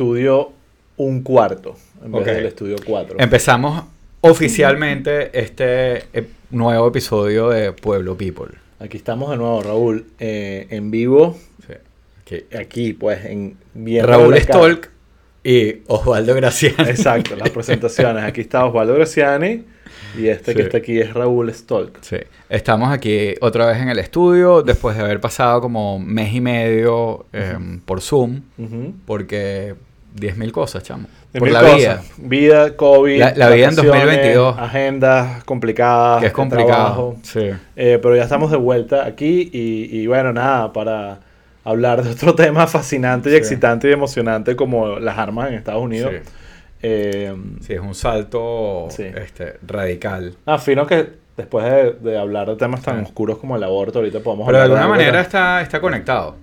estudio un cuarto en vez del estudio 4. Empezamos oficialmente este eh, nuevo episodio de Pueblo People. Aquí estamos de nuevo, Raúl, eh, en vivo, Sí. Aquí, aquí pues en viendo Raúl. Stolk y Osvaldo Graciano. Exacto, las presentaciones. Aquí está Osvaldo Graciani y este Sí. que está aquí es Raúl Stolk. Sí. Estamos aquí otra vez en el estudio después de haber pasado como mes y medio eh, por Zoom porque 10.000 cosas, chamo. De por la cosas. vida. Vida, COVID, La- la vida en vacaciones, 2022. agendas complicadas, Que es de complicado. trabajo. Sí. Eh, pero ya estamos de vuelta aquí y, y bueno, nada, para hablar de otro tema fascinante y Sí. excitante y emocionante como las armas en Estados Unidos. Sí. Eh, Sí, es un salto Sí. este, radical. ah, fino que después de, de hablar de temas tan oscuros como el aborto, ahorita podemos Pero de hablar alguna algo manera tan- está, está conectado.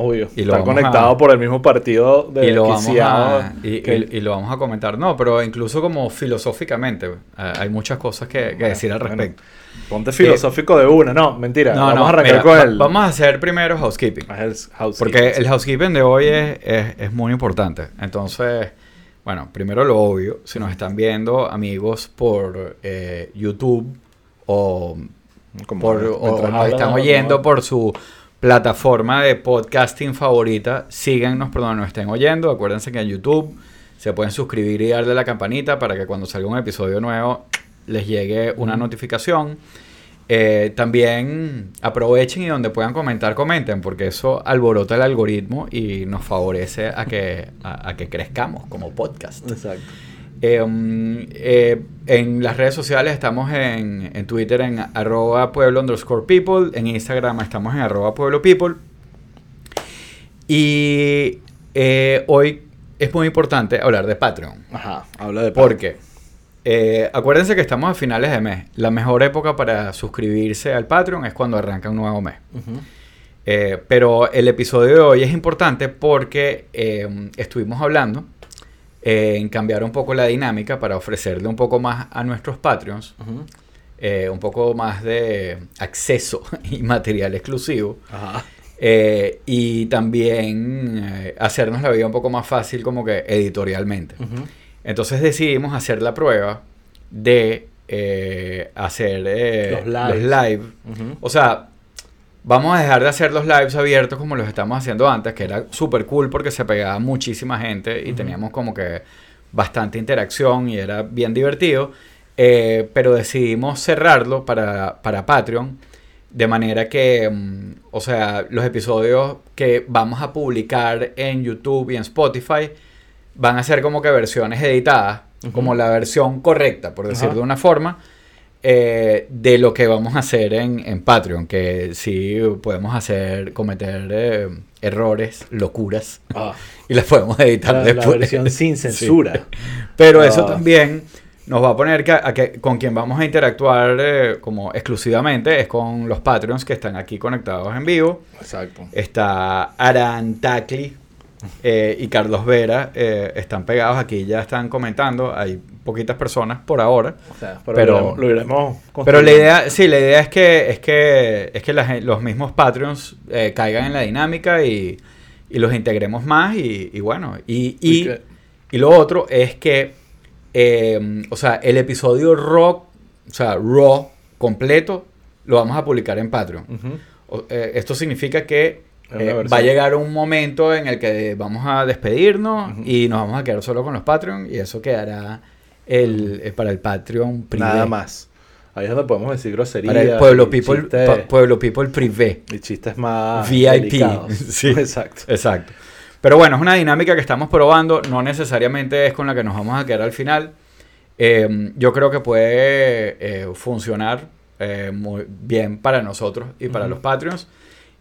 Obvio, y lo está conectado a- por el mismo partido de y lo, vamos a, y, que- y- y lo vamos a comentar. No, pero incluso como filosóficamente, eh, hay muchas cosas que, que decir al Bueno, respecto. Ponte filosófico de una. No, mentira. no, vamos no, a arrancar mira, con el... vamos a hacer primero housekeeping. el housekeeping, Porque sí. el housekeeping de hoy es, es- es muy importante. Entonces, bueno, primero lo obvio. Si nos están viendo amigos por eh, YouTube o, Como por, o- nos están oyendo por su plataforma de podcasting favorita, síganos por donde nos estén oyendo. Acuérdense que en YouTube se pueden suscribir y darle la campanita para que cuando salga un episodio nuevo les llegue una notificación. Eh, también aprovechen y donde puedan comentar, comenten, porque eso alborota el algoritmo y nos favorece a que, a- a que crezcamos como podcast. Exacto. Eh, um, eh, en las redes sociales estamos en, en Twitter en arroba pueblo underscore people, en Instagram estamos en arroba pueblo people. Y eh, hoy es muy importante hablar de Patreon. Ajá, habla de... Porque eh, acuérdense que estamos a finales de mes. La mejor época para suscribirse al Patreon es cuando arranca un nuevo mes. Eh, pero el episodio de hoy es importante porque eh, estuvimos hablando eh, en cambiar un poco la dinámica para ofrecerle un poco más a nuestros Patreons, eh, un poco más de acceso y material exclusivo. Ajá. eh, y también hacernos la vida un poco más fácil como que editorialmente. Entonces decidimos hacer la prueba de hacer Los live. O sea, vamos a dejar de hacer los lives abiertos como los estamos haciendo antes, que era súper cool porque se pegaba muchísima gente y teníamos como que bastante interacción y era bien divertido. Eh, pero decidimos cerrarlo para, para Patreon. De manera que, mm, o sea, los episodios que vamos a publicar en YouTube y en Spotify van a ser como que versiones editadas, como la versión correcta, por decir de una forma, eh, de lo que vamos a hacer en, en Patreon, que sí podemos hacer, cometer eh, errores, locuras, Ah, y las podemos editar la, la después. versión sin Sí. censura. Pero eso Ah. también nos va a poner que, a que con quien vamos a interactuar eh, como exclusivamente es con los Patreons que están aquí conectados en vivo. Exacto. Está Aran Tacli eh, y Carlos Vera, eh, están pegados aquí, ya están comentando. Hay poquitas personas por ahora. O sea, pero, Pero- lo iremos- Pero la idea, sí, la idea es que, es que, es que la gen- los mismos Patreons eh, caigan en la dinámica y, y los integremos más y, y bueno, y, y, Y lo otro es que, o sea, el episodio rock, o sea, raw, completo, lo vamos a publicar en Patreon. Esto significa que eh, va a llegar un momento en el que vamos a despedirnos y nos vamos a quedar solo con los Patreon y eso quedará el, eh, para el Patreon privé. Nada más. Ahí es donde podemos decir groserías. Para el Pueblo People, pa- Pueblo People privé. y chistes más VIP. delicados. Sí. Exacto. Exacto. Pero bueno, es una dinámica que estamos probando. No necesariamente es con la que nos vamos a quedar al final. Eh, yo creo que puede eh, funcionar muy bien para nosotros y para los Patreons.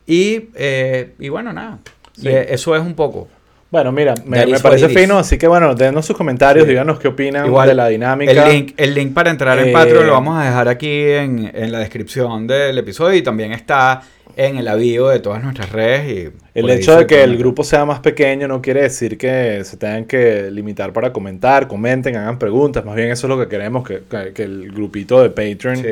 Y, eh, y bueno, nada. Sí. Y, eh, eso es un poco. Bueno, mira, me, parece fino, así que bueno, denos sus comentarios, Sí. díganos qué opinan Igual, de la dinámica. El link, el link para entrar en Eh, Patreon lo vamos a dejar aquí en, en la descripción del episodio y también está en el aviso de todas nuestras redes. Y El pues, hecho de que el grupo sea más pequeño no quiere decir que se tengan que limitar para comentar, comenten, hagan preguntas. Más bien eso es lo que queremos, que, que- que el grupito de Patreon Sí.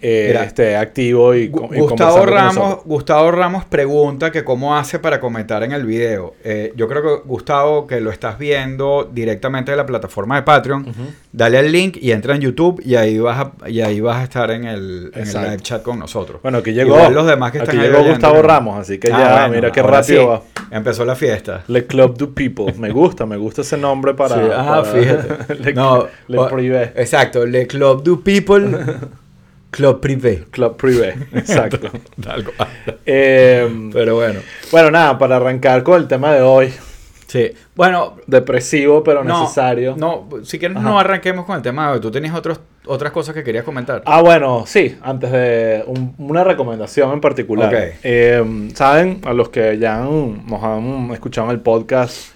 eh, Mira, esté activo y, Gu- y Gustavo con Ramos. Gustavo Ramos pregunta que cómo hace para comentar en el video. Eh, yo creo que Gustavo, que lo estás viendo directamente de la plataforma de Patreon, dale al link y entra en YouTube y ahí vas a, y ahí vas a estar en el, en el live chat con nosotros. Bueno, aquí llegó, Igual los demás que aquí están ahí llegó Gustavo. Ramos, así que Ah, ya, bueno, mira qué rápido sí, va. Empezó la fiesta. Le Club du People. Me gusta, me gusta ese nombre para. Sí, ah, para- fíjate. Le, No, Le o- Privé. Exacto, Le Club du People, Club Privé. Club Privé, exacto. Eh, Pero bueno. bueno, nada, para arrancar con el tema de hoy. Sí. Bueno, Depresivo, pero no, necesario. No, si quieres Ajá. no arranquemos con el tema. Tú tenías otros, otras cosas que querías comentar. Ah, bueno, sí, antes de un- una recomendación en particular. Ok. Eh, Saben, a los que ya han, nos han escuchado en el podcast,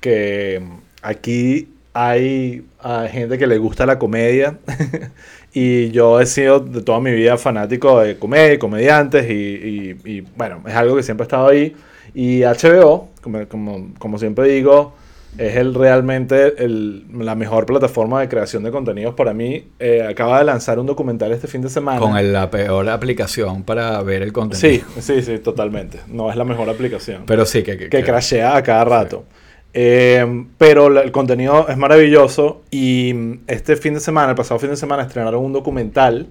que aquí hay, hay gente que le gusta la comedia. y yo he sido de toda mi vida fanático de comedia, comediantes, y, y- y, bueno, es algo que siempre ha estado ahí. Y HBO, como, como, como siempre digo, es el realmente el- la mejor plataforma de creación de contenidos para mí. Eh, acaba de lanzar un documental este fin de semana. Con el- la peor aplicación para ver el contenido. Sí, sí, sí, totalmente. No es la mejor aplicación. Pero sí, que... que, que que- crashea a cada rato. Eh, pero la- el contenido es maravilloso y este fin de semana, el pasado fin de semana, estrenaron un documental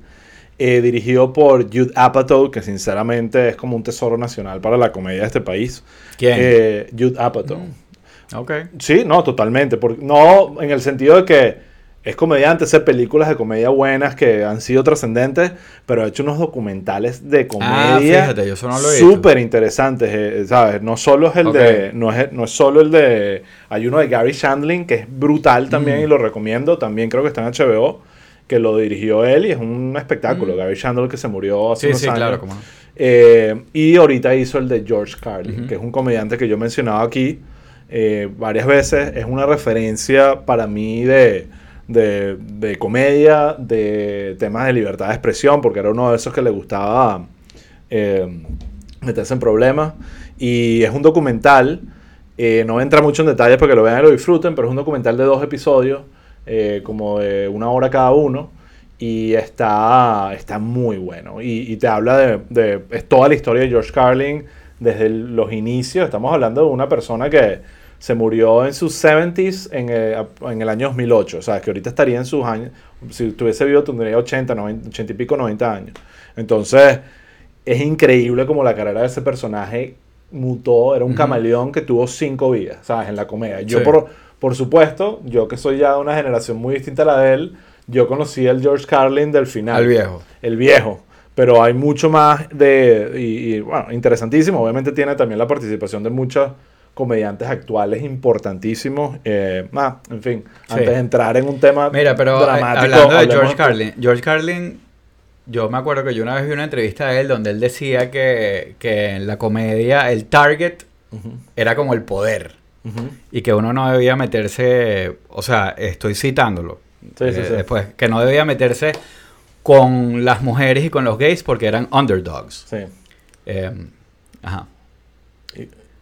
eh, dirigido por Jude Apatow, que sinceramente es como un tesoro nacional para la comedia de este país. ¿Quién? Eh, Jude Apatow. Ok. Sí, no, totalmente. Porque, no en el sentido de que es comediante, hace películas de comedia buenas que han sido trascendentes, pero ha hecho unos documentales de Ah, comedia visto. súper interesantes, eh, ¿sabes? No solo es el Ok. de, no es, no es solo el de, hay uno de Gary Shandling que es brutal también Mm. y lo recomiendo, también creo que está en HBO, que lo dirigió él y es un espectáculo. Mm. Gary Shandling que se murió hace Sí, unos sí, años. claro, cómo no. Eh, y ahorita hizo el de George Carlin, que es un comediante que yo he mencionado aquí eh, varias veces. Es una referencia para mí de, de, de comedia, de temas de libertad de expresión, porque era uno de esos que le gustaba eh, meterse en problemas. Y es un documental, eh, no entra mucho en detalles para que lo vean y lo disfruten, pero es un documental de dos episodios, eh, como de una hora cada uno. Y está, está muy bueno. Y, y te habla de, de- Es toda la historia de George Carlin desde el- los inicios. Estamos hablando de una persona que se murió en sus 70s en el, en el año 2008. O sea, que ahorita estaría en sus años. Si tuviese vivo, tendría 80, 90, 80 y pico, 90 años. Entonces, es increíble como la carrera de ese personaje mutó. Era un Ujú. camaleón que tuvo cinco vidas, ¿sabes? En la comedia. Yo, Sí. por, por supuesto, yo que soy ya de una generación muy distinta a la de él, yo conocí al George Carlin del final. Al viejo. El viejo. Pero hay mucho más de... Y, y, bueno, interesantísimo. Obviamente tiene también la participación de muchos comediantes actuales importantísimos. Eh, ah, en fin, Sí. antes de entrar en un tema Mira, pero eh, dramático... hablando de George Carlin, George Carlin, yo me acuerdo que yo una vez vi una entrevista de él donde él decía que, que en la comedia el target era como el poder y que uno no debía meterse, o sea, estoy citándolo, Sí, sí, eh, sí. después, que no debía meterse con las mujeres y con los gays porque eran underdogs. Sí. Eh, ajá.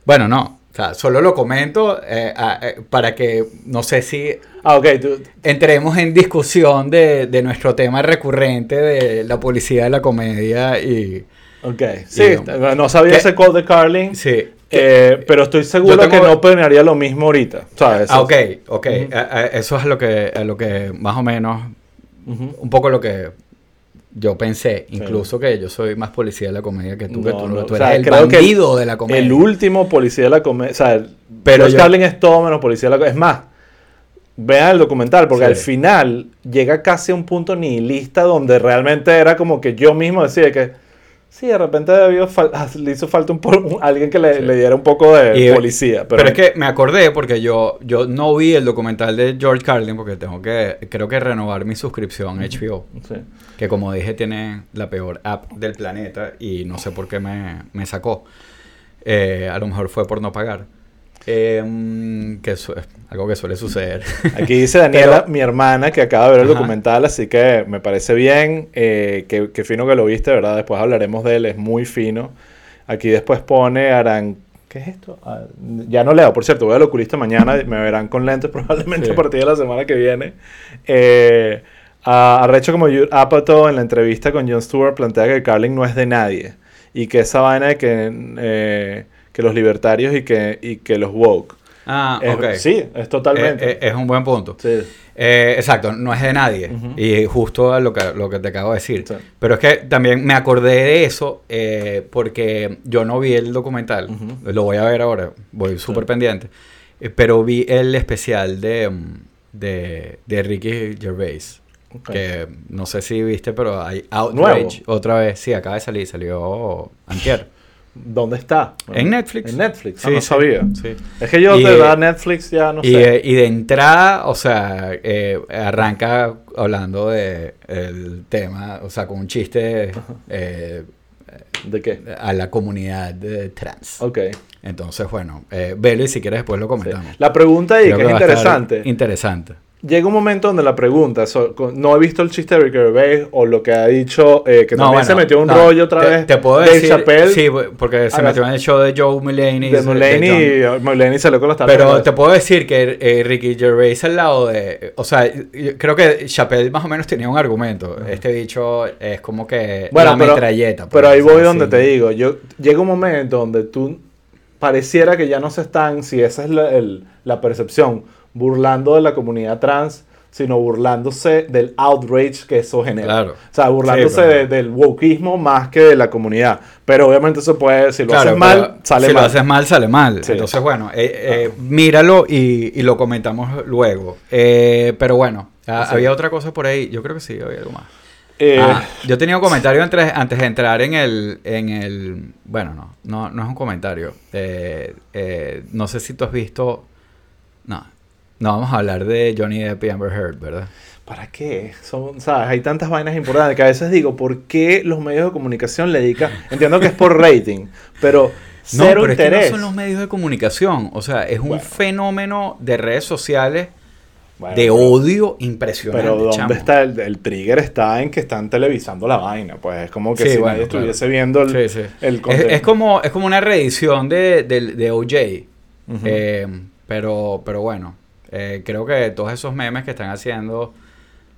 Bueno, no, o sea, solo lo comento eh, a- eh, para que, no sé si Ah, ok. tú- entremos en discusión de, de nuestro tema recurrente de la policía de la comedia y... ok. Sí, Digo, no sabía ¿qué? ese code de Carlin. Sí. Eh, pero estoy seguro tengo- que no planearía lo mismo ahorita. ¿sabes? Ah, ok, ok. Ujú. A- a- eso es lo que, a lo que más o menos, Ujú. un poco lo que yo pensé. Incluso que yo soy más policía de la comedia que tú, que No, tú, no, tú o eres sea, el que bandido de la comedia. El último policía de la comedia. O sea, el- Pero yo- Carlin es todo menos policía de la comedia. Es más, vean el documental, porque Sí. al final llega casi a un punto nihilista donde realmente era como que yo mismo decía que. Sí, de repente debió le hizo falta un, alguien que le, Sí. le diera un poco de Y- policía. Pero, es que me acordé porque yo, yo no vi el documental de George Carlin porque tengo que, creo que renovar mi suscripción a HBO. Sí. que como dije tiene la peor app del planeta y no sé por qué me, me sacó. Eh, a lo mejor fue por no pagar. Eh, que algo que suele suceder. Aquí dice Daniela, Pero- mi hermana, que acaba de ver el Ajá. documental, así que me parece bien. Eh, que, que fino que lo viste, ¿verdad? Después hablaremos de él, es muy fino. Aquí después pone Aran... ¿Qué es esto? Ah, ya no leo, por cierto, voy al oculista mañana, me verán con lentes probablemente Sí. a partir de la semana que viene. Eh, Arrecho como Judd Apatow en la entrevista con Jon Stewart plantea que el Carling no es de nadie y que esa vaina de que, eh, que los libertarios y que, y que los woke. Ah, Es- ok. Sí, es totalmente. Eh, eh, es un buen punto. sí. Eh, exacto, no es de nadie. Ujú. Y justo a lo que, lo que te acabo de decir. Sí. Pero es que también me acordé de eso eh, porque yo no vi el documental. Ujú. Lo voy a ver ahora, voy súper Sí. pendiente. Pero vi el especial de, de, de Ricky Gervais. Ok. Que no sé si viste, pero hay Outrage Nuevo. otra vez. Sí, acaba de salir, salió antier. ¿Dónde está? En Netflix. En Netflix, ah, Sí, no sí, sabía. sí. Es que yo Y, de verdad Netflix ya no Y, sé. y de entrada, o sea, eh, arranca hablando de el tema, o sea, con un chiste eh, ¿De qué? a la comunidad de trans. Ok. Entonces, bueno, eh, velo y si quieres después lo sí. comentamos. La pregunta ahí, Creo que es interesante. Interesante. Llega un momento donde la pregunta, so- no he visto el chiste de Ricky Gervais o lo que ha dicho, eh, que No, también bueno, se metió un no, rollo otra te, vez. Te puedo Dave decir. Chappelle, Sí, porque se metió en el show de Joe Mulaney. de Mulaney, y Mulaney salió con los talones. Pero te puedo decir que eh, Ricky Gervais al lado de... O sea, yo creo que Chappelle más o menos tenía un argumento. Este bicho es como que Bueno, la pero- metralleta. Pero ahí voy donde te digo, yo llega un momento donde tú pareciera que ya no se están, si esa es la, el- la percepción, burlando de la comunidad trans, sino burlándose del outrage que eso genera. Claro. O sea, burlándose Sí, pero- de- del wokeismo más que de la comunidad. Pero obviamente eso puede, si lo Claro, haces mal, sale si mal. lo haces mal, sale mal. Sí. Entonces, bueno, eh, eh, míralo y, y lo comentamos luego. Eh, pero bueno, ah, Sí. había otra cosa por ahí. Yo creo que sí, había algo más. Eh, Ah, yo tenía un comentario antes, antes de entrar en el, en el... Bueno, no, no, no es un comentario. Eh, eh, no sé si tú has visto... No, no vamos a hablar de Johnny Depp y Amber Heard, ¿verdad? ¿Para qué? Son, ¿sabes? Hay tantas vainas importantes que a veces digo, ¿por qué los medios de comunicación le dedican? Entiendo que es por rating, pero No, cero pero es que no son los medios de comunicación. O sea, es un Bueno. fenómeno de redes sociales Bueno, de odio impresionante. Pero ¿dónde chamo. está el, el trigger? Está en que están televisando la vaina. Pues es como que Sí, si bueno, nadie claro. estuviese viendo el, Sí, sí. el Es, contenido. es como, es como una reedición de, de, de OJ. Eh, pero, pero bueno, eh, creo que todos esos memes que están haciendo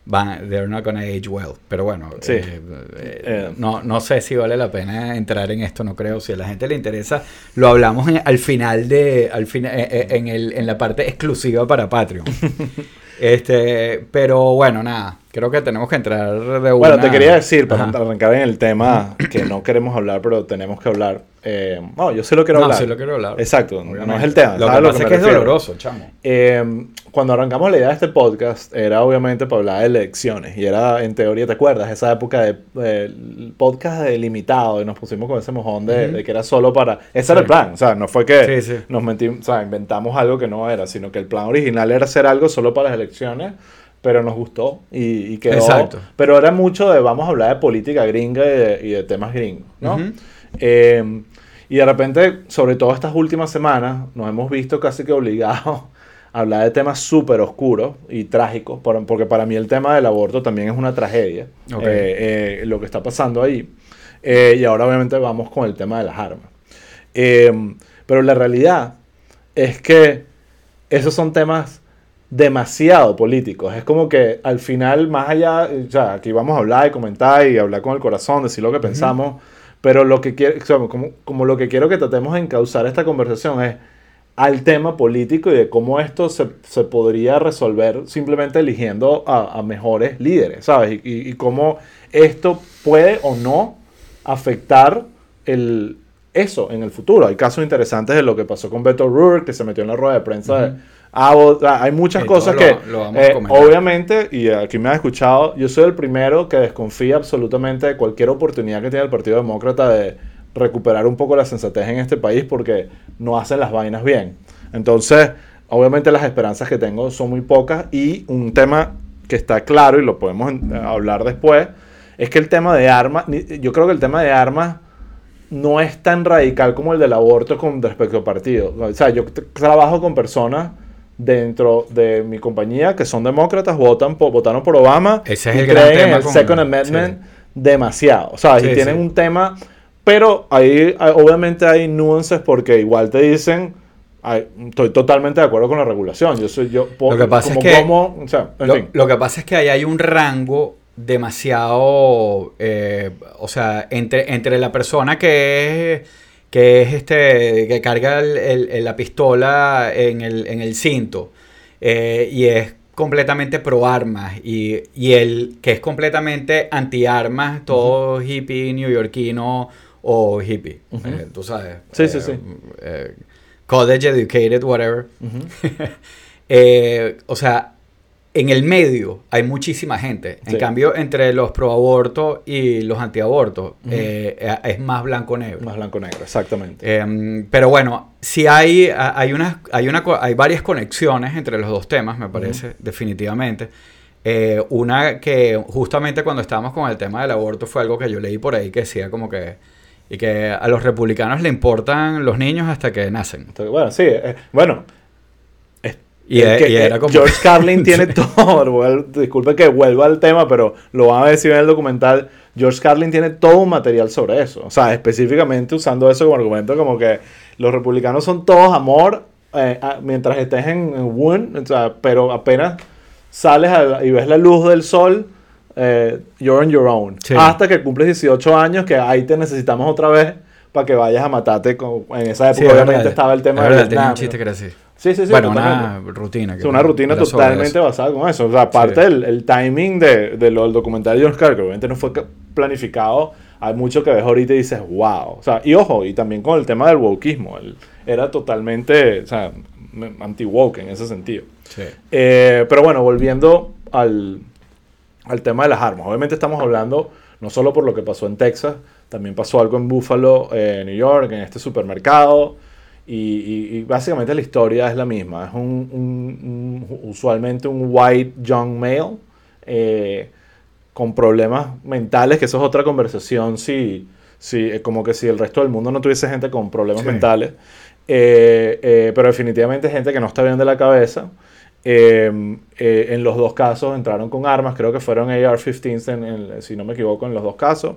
van, they're not gonna age well. Pero bueno, Sí. eh, eh, no, no sé si vale la pena entrar en esto, no creo. Si a la gente le interesa, lo hablamos en- al final de, al final, en, el, en la parte exclusiva para Patreon. este, pero bueno, nada, creo que tenemos que entrar de una. Bueno, te quería decir, para Ajá. arrancar en el tema que no queremos hablar, pero tenemos que hablar. Eh, no, yo sí lo quiero No, hablar. sí lo quiero hablar. Exacto, no Obviamente. es el tema. Lo que ¿sabes pasa es me que es doloroso, chamo. Eh, cuando arrancamos la idea de este podcast, era obviamente para hablar de elecciones. Y era, en teoría, ¿te acuerdas? Esa época de el podcast de limitado. Y nos pusimos con ese mojón de, Ujú. de que era solo para. Ese Sí. era el plan. O sea, no fue que Sí, sí. nos mentimos, o sea, inventamos algo que no era, sino que el plan original era hacer algo solo para las elecciones. Pero nos gustó y, y quedó. Exacto. Pero era mucho de vamos a hablar de política gringa y de, y de temas gringos, ¿no? Eh, y de repente, sobre todo estas últimas semanas, nos hemos visto casi que obligados a hablar de temas súper oscuros y trágicos, por- porque para mí el tema del aborto también es una tragedia, eh, eh, lo que está pasando ahí. Eh, y ahora obviamente vamos con el tema de las armas. Eh, pero la realidad es que esos son temas demasiado políticos. Es como que al final, más allá, o sea, aquí vamos a hablar y comentar y hablar con el corazón, decir lo que pensamos, pero lo que quiero, o sea, como, como lo que quiero que tratemos de encauzar esta conversación es al tema político y de cómo esto se, se podría resolver simplemente eligiendo a, a mejores líderes, ¿sabes? Y, y- y cómo esto puede o no afectar el, eso en el futuro. Hay casos interesantes de lo que pasó con Beto O'Rourke, que se metió en la rueda de prensa de Ah, hay muchas cosas que, lo- lo eh, obviamente, y aquí me has escuchado, yo soy el primero que desconfía absolutamente de cualquier oportunidad que tiene el Partido Demócrata de recuperar un poco la sensatez en este país porque no hacen las vainas bien. Entonces, obviamente las esperanzas que tengo son muy pocas y un tema que está claro y lo podemos en- hablar después es que el tema de armas, yo creo que el tema de armas no es tan radical como el del aborto con respecto al partido. O sea, yo trabajo con personas dentro de mi compañía que son demócratas, votan por, votaron por Obama Ese es y el gran creen en tema el con- Second Amendment sí. demasiado. O sea, Sí, y tienen sí. un tema Pero ahí hay- obviamente hay nuances porque igual te dicen, ay, estoy totalmente de acuerdo con la regulación. Yo soy yo. Lo que pasa es como que- como- o sea, en Lo, fin. lo que pasa es que ahí hay un rango demasiado, eh, o sea, entre, entre la persona que es, que es este, que carga el- el- el- la pistola en el, en el cinto eh, y es completamente pro armas y, y el que es completamente anti armas, todo hippie neoyorquino o hippie, eh, tú sabes. Sí, sí, eh, sí. college educated, whatever. O sea, en el medio hay muchísima gente. En Sí. cambio, entre los pro aborto y los antiabortos Ujú. eh, eh, es más blanco-negro. Más blanco-negro, exactamente. Eh, pero bueno, sí hay, hay, unas, hay, una, hay varias conexiones entre los dos temas, me parece, definitivamente. Eh, una que justamente cuando estábamos con el tema del aborto fue algo que yo leí por ahí que decía como que, y que a los republicanos le importan los niños hasta que nacen. Bueno, sí. eh, bueno. Es- Y, el e- que- y era eh, como... George Carlin tiene todo. Disculpe que vuelva al tema, pero lo van a decir en el documental. George Carlin tiene todo un material sobre eso. O sea, específicamente usando eso como argumento, como que los republicanos son todos amor eh, mientras estés en, en Woon, o sea, pero apenas sales y ves la luz del sol, eh, you're on your own. Sí. Hasta que cumples 18 años, que ahí te necesitamos otra vez para que vayas a matarte. con- en esa época, Sí, obviamente, verdad, estaba el tema de verdad, tenía un que era así. Sí, sí, sí. bueno, totalmente. una rutina. que Es una rutina totalmente basada con eso. O sea, aparte Sí. el, el timing de, de lo del documental de George Carlin, que obviamente no fue ca- planificado, hay mucho que ves ahorita y dices, wow. O sea, y ojo, y también con el tema del wokeismo. él era totalmente, o sea, anti-woke en ese sentido. Sí. Eh, pero bueno, volviendo al, al tema de las armas. Obviamente estamos hablando no solo por lo que pasó en Texas, también pasó algo en Buffalo, eh, New York, en este supermercado. Y, y- y básicamente la historia es la misma. Es un, un- un- usualmente un white young male eh, con problemas mentales, que eso es otra conversación. Si, si, eh, como que si el resto del mundo no tuviese gente con problemas Sí. mentales. Eh, eh, pero definitivamente gente que no está bien de la cabeza. Eh, eh, en los dos casos entraron con armas, creo que fueron AR-15s, en- en- si no me equivoco, en los dos casos.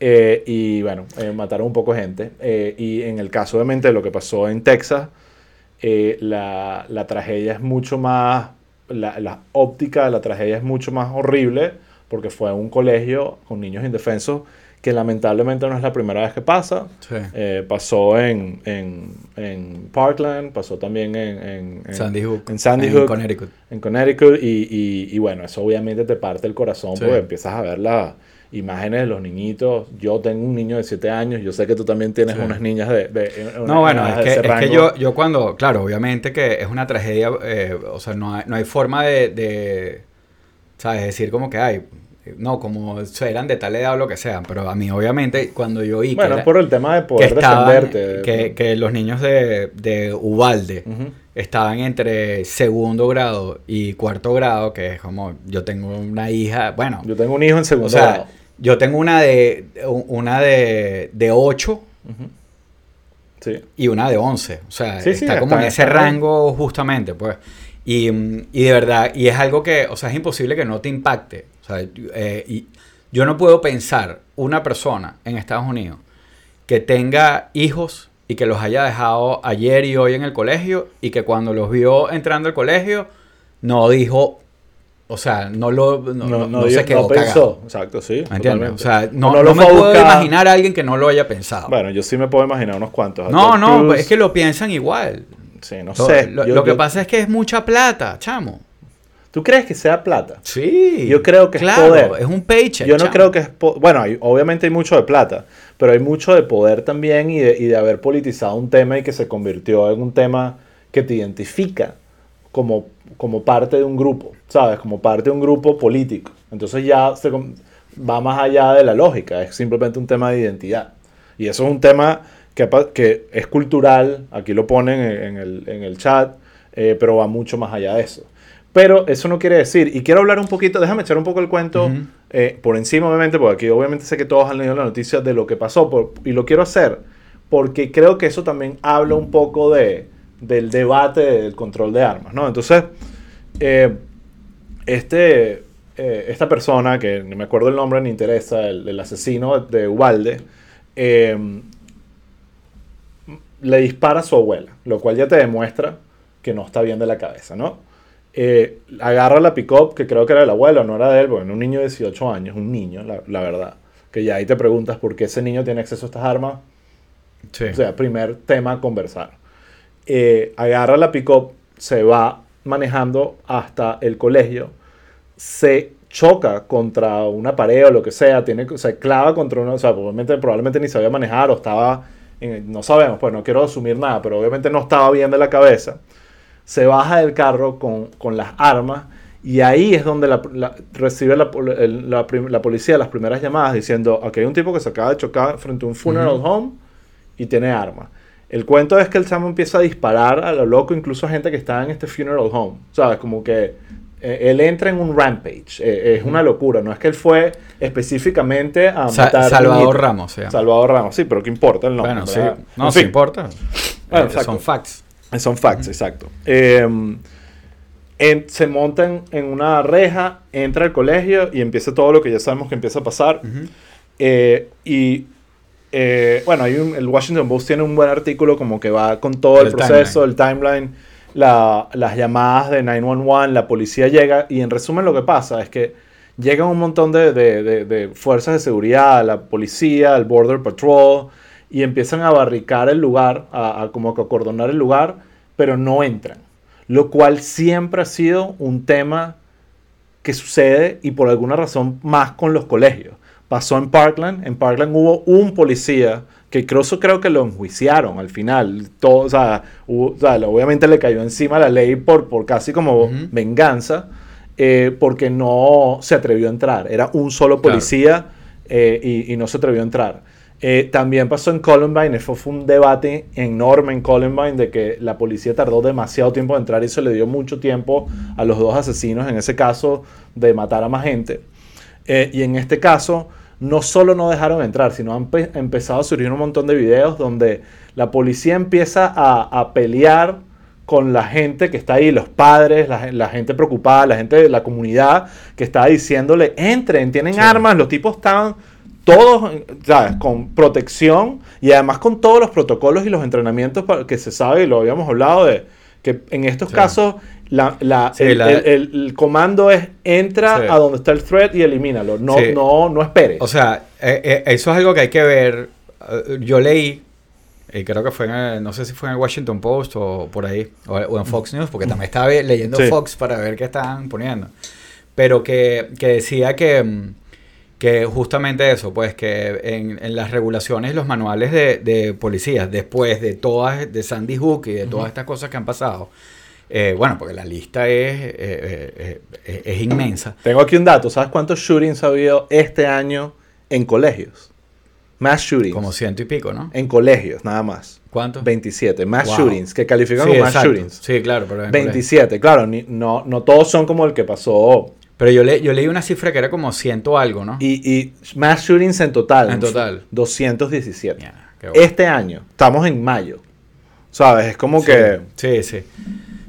Eh, y bueno, eh, mataron un poco gente. Eh, y en el caso, obviamente, de lo que pasó en Texas, eh, la, la tragedia es mucho más, la, la óptica de la tragedia es mucho más horrible, porque fue un colegio con niños indefensos, que lamentablemente no es la primera vez que pasa. Sí. Eh, pasó en, en, en Parkland, pasó también en, en- Sandy Hook. en Sandy Hook, Connecticut. en Connecticut, y, y- y bueno, eso obviamente te parte el corazón Sí. porque empiezas a ver las imágenes de los niñitos. Yo tengo un niño de 7 años, yo sé que tú también tienes Sí. unas niñas de... de- una- No, bueno, es que, es que yo, yo cuando, claro, obviamente que es una tragedia, eh, o sea, no hay, no hay forma de, de, ¿sabes? Decir como que hay, no, como eran de tal edad o lo que sea, pero a mí obviamente cuando yo oí que, Bueno, era- por el tema de que poder estaban, defenderte. que, que los niños de, de Ubalde estaban entre segundo grado y cuarto grado, que es como, yo tengo una hija, bueno, Yo tengo un hijo en segundo o sea, grado. yo tengo una de, una de, de 8 Ujú. Sí. y una de 11. O sea, Sí, sí, está como está- en ese rango justamente, pues. Y, y de verdad, y es algo que, o sea, es imposible que no te impacte. O sea, eh, y yo no puedo pensar una persona en Estados Unidos que tenga hijos y que los haya dejado ayer y hoy en el colegio y que cuando los vio entrando al colegio no dijo, o sea, no lo no, no- no se quedó pensó. Exacto, sí. ¿Me entiendes? O sea, no, lo me puedo buscar. imaginar a alguien que no lo haya pensado. Bueno, yo sí me puedo imaginar unos cuantos. no, no, Cruz, es que lo piensan igual. Sí, no Lo, sé. lo- Yo- lo que yo- pasa es que es mucha plata, chamo. ¿Tú crees que sea plata? Sí. Yo creo que es claro, poder. es un paycheck. Yo no chamo. creo que es... Bueno, hay- obviamente hay mucho de plata, pero hay mucho de poder también y de, y de haber politizado un tema y que se convirtió en un tema que te identifica como, como parte de un grupo, ¿sabes? Como parte de un grupo político. Entonces ya se va más allá de la lógica, es simplemente un tema de identidad. Y eso es un tema que, es cultural, aquí lo ponen en, el, en el chat, eh, pero va mucho más allá de eso. Pero eso no quiere decir, y quiero hablar un poquito, déjame echar un poco el cuento eh, por encima, obviamente, porque aquí obviamente sé que todos han leído la noticia de lo que pasó, por- y lo quiero hacer porque creo que eso también habla un poco de, del debate del control de armas, ¿no? Entonces, eh, este, eh, esta persona, que no me acuerdo el nombre ni interesa, el, el asesino de Ubalde, eh, le dispara a su abuela, lo cual ya te demuestra que no está bien de la cabeza, ¿no? Eh, agarra la pick-up, que creo que era del abuelo, no era de él, bueno, un niño de 18 años, un niño, la, la verdad. Que ya ahí te preguntas por qué ese niño tiene acceso a estas armas. Sí. O sea, primer tema a conversar. Eh, agarra la pick-up, se va manejando hasta el colegio, se choca contra una pared o lo que sea, tiene, se clava contra una, o sea, probablemente, probablemente ni sabía manejar o estaba, en- no sabemos, pues no quiero asumir nada, pero obviamente no estaba bien de la cabeza. Se baja del carro con, con las armas y ahí es donde la, la- recibe la, la policía las primeras llamadas diciendo, aquí hay un tipo que se acaba de chocar frente a un funeral home y tiene armas. El cuento es que el chamo empieza a disparar a lo loco, incluso a gente que está en este funeral home. ¿Sabes? Como que él entra en un rampage. Eh, es una locura. No es que él fue específicamente a Sa- matar. Salvador niñitos. Ramos, se llama. Salvador Ramos, sí, pero ¿qué importa el nombre? bueno, sí. No, En sí fin, importa. Bueno, Eh, son facts. Son facts, exacto. Eh, en- se monta en, en una reja, entra al colegio y empieza todo lo que ya sabemos que empieza a pasar. Ujú. Eh, y eh, bueno, hay un- el Washington Post tiene un buen artículo como que va con todo el, El proceso, el timeline, la- las llamadas de 911, la policía llega y en resumen lo que pasa es que llegan un montón de, de- de- fuerzas de seguridad, la policía, el Border Patrol y empiezan a barricar el lugar, a, a como que acordonar el lugar, pero no entran. Lo cual siempre ha sido un tema que sucede y por alguna razón más con los colegios. Pasó en Parkland, en Parkland hubo un policía que incluso creo que lo enjuiciaron al final. Todo, o sea, hubo- o sea, obviamente le cayó encima la ley por, por casi como venganza, eh, porque no se atrevió a entrar. Era un solo Claro. policía eh, y, y no se atrevió a entrar. Eh, también pasó en Columbine, eso fue un debate enorme en Columbine de que la policía tardó demasiado tiempo en entrar y eso le dio mucho tiempo a los dos asesinos, en ese caso, de matar a más gente. Y en este caso, no solo no dejaron entrar, sino han pe- empezado a surgir un montón de videos donde la policía empieza a, a pelear con la gente que está ahí, los padres, la, gen- la gente preocupada, la gente de la comunidad que está diciéndole, entren, tienen Sí. armas, los tipos están todos, ¿sabes? Con protección y además con todos los protocolos y los entrenamientos que se sabe, y lo habíamos hablado de que en estos Sí. casos la, la- Sí, el, la- el- el- el comando es entra Sí. a donde está el threat y elimínalo, no, no, no esperes. O sea, eh, eh, eso es algo que hay que ver. Eh, Yo leí, y creo que fue en, el- no sé si fue en el Washington Post o por ahí, o, o en Fox News, porque también estaba leyendo. Fox para ver qué estaban poniendo. Pero que, que decía que, mm, que justamente eso, pues que en, en las regulaciones los manuales de, de policías, después de todas, de Sandy Hook y de todas estas cosas que han pasado, eh, bueno, porque la lista es, eh, eh, eh, es inmensa. Tengo aquí un dato, ¿sabes cuántos shootings ha habido este año en colegios? Más shootings. Como ciento y pico, ¿no? En colegios, nada más. ¿Cuántos? 27. Más Wow. shootings, que califican Sí, como más exacto. shootings. Sí, claro, pero en colegio. 27, claro, ni- no, no todos son como el que pasó. Pero yo, le, yo leí una cifra que era como ciento algo, ¿no? Y, y más shootings en total. En total. 217. Mierda, qué bueno. Este año, estamos en mayo. ¿Sabes? Es como Sí, que... Sí, sí.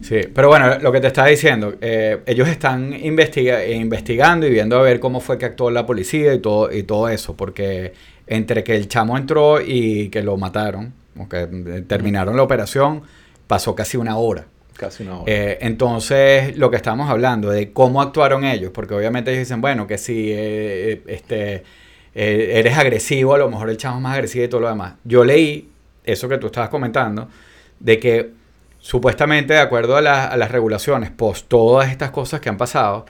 Sí, pero bueno, lo que te estaba diciendo, eh, ellos están investiga- eh, investigando y viendo a ver cómo fue que actuó la policía y todo, y todo eso, porque entre que el chamo entró y que lo mataron, o que eh, terminaron la operación, pasó casi una hora. Casi una hora. Eh, entonces, lo que estamos hablando de cómo actuaron ellos, porque obviamente ellos dicen, bueno, que si eh, este, eh, eres agresivo, a lo mejor el chamo es más agresivo y todo lo demás. Yo leí eso que tú estabas comentando, de que supuestamente, de acuerdo a, a las regulaciones, post todas estas cosas que han pasado,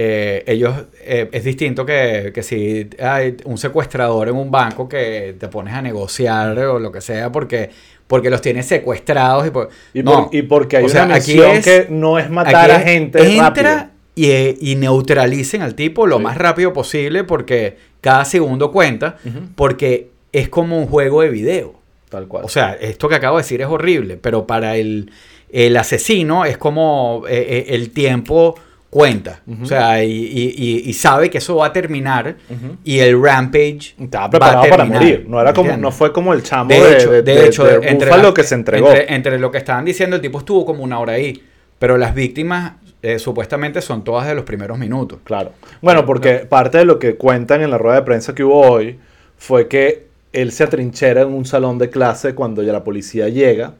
eh, ellos eh, es distinto que, que si hay un secuestrador en un banco que te pones a negociar o lo que sea porque porque los tienes secuestrados y, por- y, no. por- y porque hay O sea, una aquí es- que no es matar Aquí a gente entra rápido. y, eh, y neutralicen al tipo lo Sí. más rápido posible porque cada segundo cuenta porque es como un juego de video. Tal cual. O sea, esto que acabo de decir es horrible, pero para el, el asesino es como eh, el tiempo cuenta. O sea, y, y- y- y sabe que eso va a terminar y el rampage Estaba va a preparado para morir. No, era como, no fue como el chamo De de, hecho, de, hecho, de entre, la- que se entregó. Entre, entre lo que estaban diciendo, el tipo estuvo como una hora ahí. Pero las víctimas eh, supuestamente son todas de los primeros minutos. Claro. Bueno, porque parte de lo que cuentan en la rueda de prensa que hubo hoy fue que él se atrinchera en un salón de clase cuando ya la policía llega,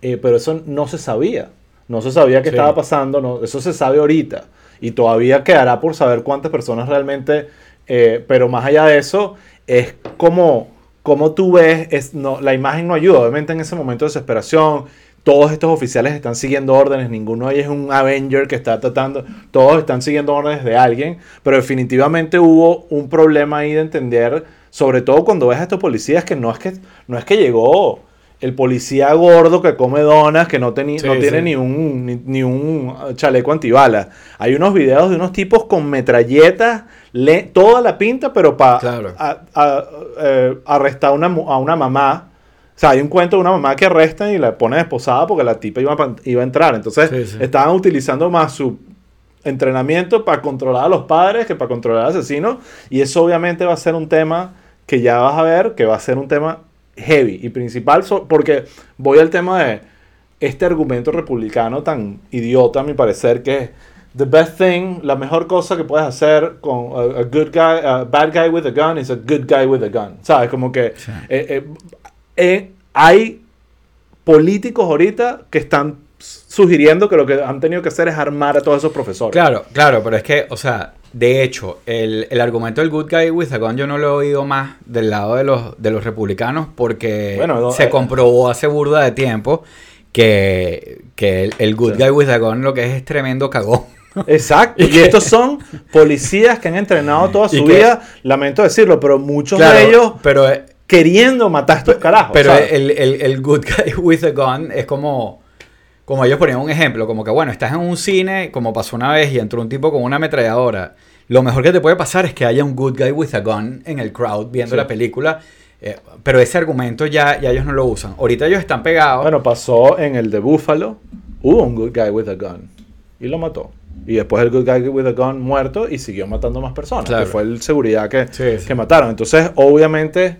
eh, pero eso no se sabía. No se sabía qué Sí. estaba pasando, no, eso se sabe ahorita. Y todavía quedará por saber cuántas personas realmente, eh, pero más allá de eso, es como, como tú ves, es, no, la imagen no ayuda, obviamente en ese momento de desesperación, todos estos oficiales están siguiendo órdenes, ninguno de ellos es un Avenger que está tratando, todos están siguiendo órdenes de alguien, pero definitivamente hubo un problema ahí de entender, sobre todo cuando ves a estos policías que no es que, no es que llegó el policía gordo que come donas, que no, Sí, no tiene sí. ni un, ni, ni un chaleco antibalas. Hay unos videos de unos tipos con metralletas, le- toda la pinta, pero para Claro. arrestar una a una mamá. O sea, hay un cuento de una mamá que arrestan y la pone esposada porque la tipa iba, a- iba a entrar. Entonces, sí. estaban utilizando más su entrenamiento para controlar a los padres que para controlar al asesino. Y eso obviamente va a ser un tema que ya vas a ver, que va a ser un tema heavy y principal, so- porque voy al tema de este argumento republicano tan idiota, a mi parecer, que es the best thing, la mejor cosa que puedes hacer con a, a good guy, a bad guy with a gun is a good guy with a gun. ¿Sabes? Como que Sí. eh, eh, eh, hay políticos ahorita que están sugiriendo que lo que han tenido que hacer es armar a todos esos profesores. Claro, claro, pero es que, o sea, de hecho, el, el argumento del good guy with a gun yo no lo he oído más del lado de los, de los republicanos porque Bueno, no, se eh, comprobó hace burda de tiempo que, que el, el good Sí. guy with a gun lo que es es tremendo cagón. Exacto. Y estos son policías que han entrenado toda su que- vida, lamento decirlo, pero muchos Claro, de ellos pero, eh, queriendo matar a estos carajos. pero el, el good guy with a gun es como, como ellos ponían un ejemplo, como que bueno, estás en un cine, como pasó una vez y entró un tipo con una ametralladora. Lo mejor que te puede pasar es que haya un good guy with a gun en el crowd viendo Sí. la película. eh, pero ese argumento ya, ya ellos no lo usan. Ahorita ellos están pegados. Bueno, pasó en el de Buffalo, hubo un good guy with a gun y lo mató. Y después el good guy with a gun muerto y siguió matando más personas, Claro. que fue el seguridad que, Sí, sí. que mataron. Entonces, obviamente,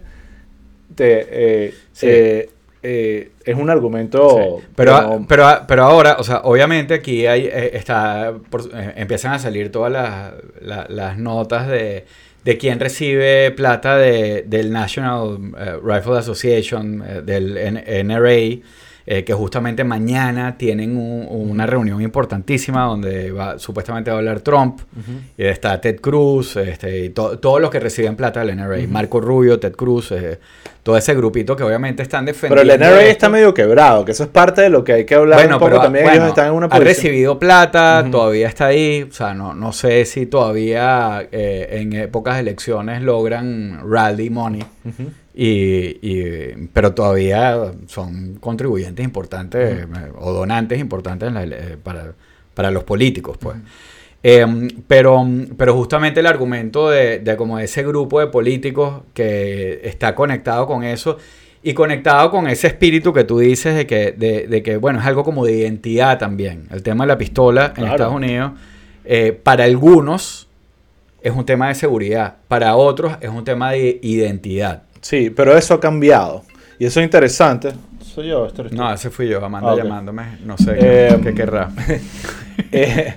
te, eh, eh, eh, es un argumento... Sí. Pero, pero, pero ahora, o sea, obviamente aquí hay, eh, está, por- eh, empiezan a salir todas las, la- las notas de, de quién recibe plata de, del National Rifle Association, del N- NRA, eh, que justamente mañana tienen un- una reunión importantísima donde va, supuestamente va a hablar Trump, y está Ted Cruz, este, y to- todos los que reciben plata del NRA, Marco Rubio, Ted Cruz, eh, todo ese grupito que obviamente están Pero defendiendo. el NRA esto. está medio quebrado, que eso es parte de lo que hay que hablar un poco. También bueno, ellos están en una ha posición... recibido plata, Ujú. todavía está ahí. O sea, no, no sé si todavía eh, en épocas de elecciones logran rally money. Ujú. Y, y- pero todavía son contribuyentes importantes eh, o donantes importantes en la eh, para, para los políticos, pues. Em, pero, pero justamente el argumento de, de como ese grupo de políticos que está conectado con eso y conectado con ese espíritu que tú dices de que, de, de que bueno, es algo como de identidad también. El tema de la pistola en Claro. Estados Unidos, eh, para algunos es un tema de seguridad, para otros es un tema de identidad. Sí, pero eso ha cambiado. Y eso es interesante. Soy yo, este. No, ese fui yo, Amanda Ah, ok. llamándome, no sé Eh, qué, qué querrá. Eh,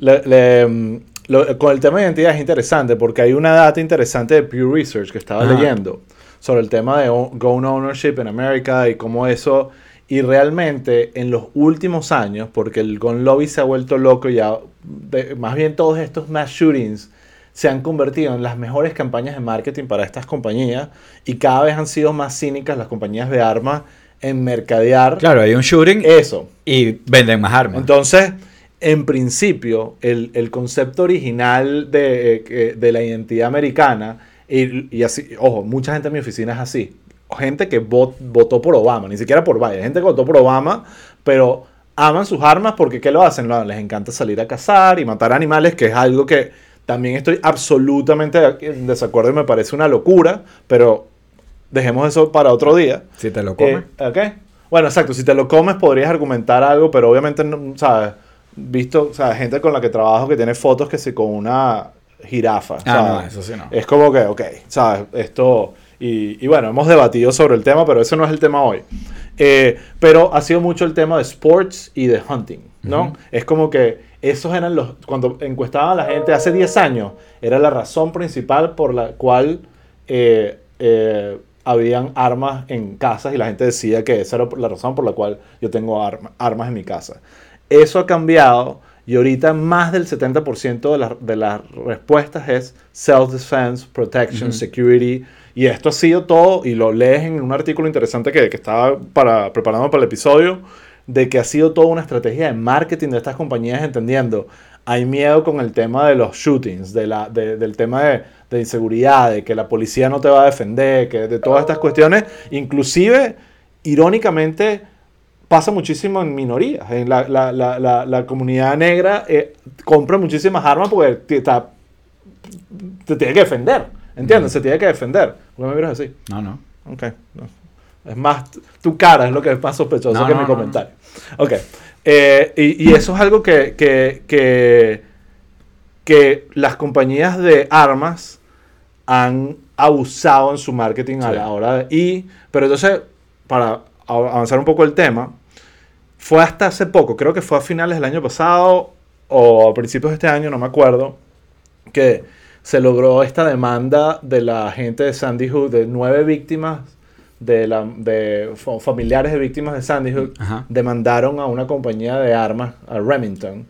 le- le, mm, lo- con el tema de identidad es interesante porque hay una data interesante de Pew Research que estaba Ajá. leyendo sobre el tema de gun ownership en América y cómo eso y realmente en los últimos años porque el gun lobby se ha vuelto loco ya de- más bien todos estos mass shootings se han convertido en las mejores campañas de marketing para estas compañías y cada vez han sido más cínicas las compañías de armas en mercadear Claro, hay un shooting eso y venden más armas. entonces, en principio, el, el concepto original de, eh, de la identidad americana, y, y así, ojo, mucha gente en mi oficina es así. Gente que vot- votó por Obama, ni siquiera por Biden, gente que votó por Obama, pero aman sus armas porque ¿qué lo hacen? Les encanta salir a cazar y matar animales, que es algo que también estoy absolutamente en desacuerdo y me parece una locura, pero dejemos eso para otro día. si te lo comes. Eh, ¿ok? Bueno, exacto. Si te lo comes podrías argumentar algo, pero obviamente, no, ¿sabes? Visto, o sea, gente con la que trabajo que tiene fotos que se con una jirafa. ah, no, ¿sabes? eso sí no. Es como que, ok, ¿sabes? Esto... Y, y bueno, hemos debatido sobre el tema, pero ese no es el tema hoy. Eh, pero ha sido mucho el tema de sports y de hunting, ¿no? Ujú. Es como que esos eran los... Cuando encuestaban a la gente hace 10 años, era la razón principal por la cual eh, eh, habían armas en casas y la gente decía que esa era la razón por la cual yo tengo arma- armas en mi casa. Eso ha cambiado y ahorita más del 70% de, las- de las respuestas es self-defense, protection, security. Y esto ha sido todo, y lo lees en un artículo interesante que, que estaba para, preparando para el episodio, de que ha sido toda una estrategia de marketing de estas compañías entendiendo. Hay miedo con el tema de los shootings, de la, de- del tema de, de inseguridad, de que la policía no te va a defender, que de todas estas cuestiones. Inclusive, irónicamente, pasa muchísimo en minorías. En la, la- la- la- comunidad negra eh, compra muchísimas armas porque te, está- te tiene que defender. ¿Entiendes? Se tiene que defender. ¿Por qué me miras así? No, no. Ok. no. Es más, tu cara es lo que es más sospechoso No, que no, mi comentario. Ok. Eh, y, y eso es algo que, que, que, que las compañías de armas han abusado en su marketing a la hora de... Y, pero entonces, para avanzar un poco el tema, fue hasta hace poco, creo que fue a finales del año pasado o a principios de este año, no me acuerdo, que se logró esta demanda de la gente de Sandy Hook, de nueve víctimas, de, la, de fa- familiares de víctimas de Sandy Hook, Ajá. demandaron a una compañía de armas, a Remington,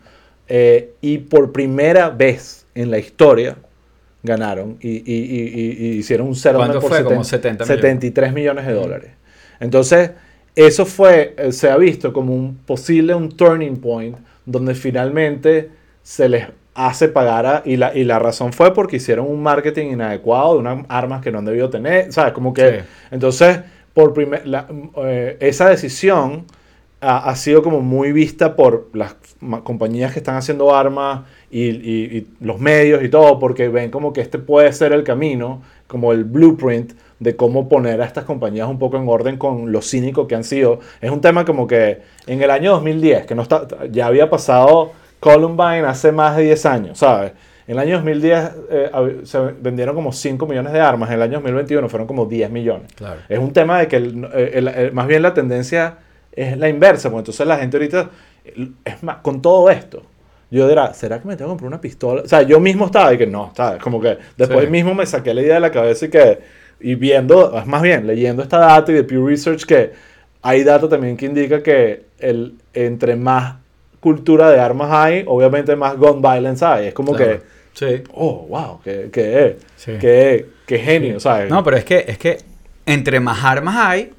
eh, y por primera vez en la historia ganaron y, y- y- y- y hicieron un settlement ¿Cuánto por fue? Como 70 70 millones. 73 millones de dólares. Entonces, eso fue, eh, se ha visto como un posible, un turning point, donde finalmente se les hace pagar a, y la, y la razón fue porque hicieron un marketing inadecuado de unas armas que no han debido tener, ¿sabes? Como que, Sí. entonces, por primer, la- eh, esa decisión ha, ha sido como muy vista por las compañías que están haciendo armas y, y- y los medios y todo, porque ven como que este puede ser el camino, como el blueprint de cómo poner a estas compañías un poco en orden con lo cínico que han sido. Es un tema como que en el año 2010, que no está, ya había pasado Columbine hace más de 10 años, ¿sabes? En el año 2010 eh, se vendieron como 5 millones de armas, en el año 2021 fueron como 10 millones. Claro. Es un tema de que el- el- el- más bien la tendencia es la inversa, porque entonces la gente ahorita, es más, con todo esto, yo dirá, ¿será que me tengo que comprar una pistola? O sea, yo mismo estaba y que no, ¿sabes? Como que después Sí. mismo me saqué la idea de la cabeza y que, y viendo, es más bien, leyendo esta data y de Pew Research, que hay data también que indica que el, entre más cultura de armas hay, obviamente más gun violence hay. Es como Claro. que, Sí. oh, wow, qué, qué, Sí. qué, qué genio, ¿sabes? No, pero es que, es que entre más armas hay,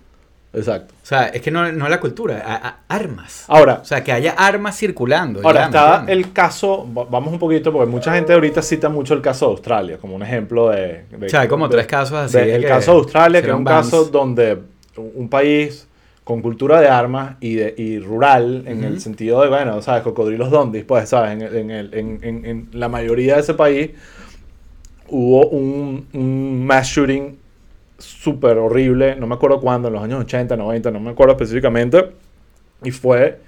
Exacto. o sea, es que no, no es la cultura, a- a- armas. Ahora, O sea, que haya armas circulando. Ahora ya, ¿me está el caso, va- vamos un poquito, porque mucha gente ahorita cita mucho el caso de Australia como un ejemplo de... de- O sea, hay como de- tres casos así. de- el caso de Australia, que es un caso donde un país con cultura de armas y, de, y rural, en el sentido de, bueno, ¿sabes? Cocodrilos dondis, pues, ¿sabes? En, en, el- en- en- en la mayoría de ese país hubo un, un mass shooting súper horrible, no me acuerdo cuándo, en los años 80, 90, no me acuerdo específicamente, y fue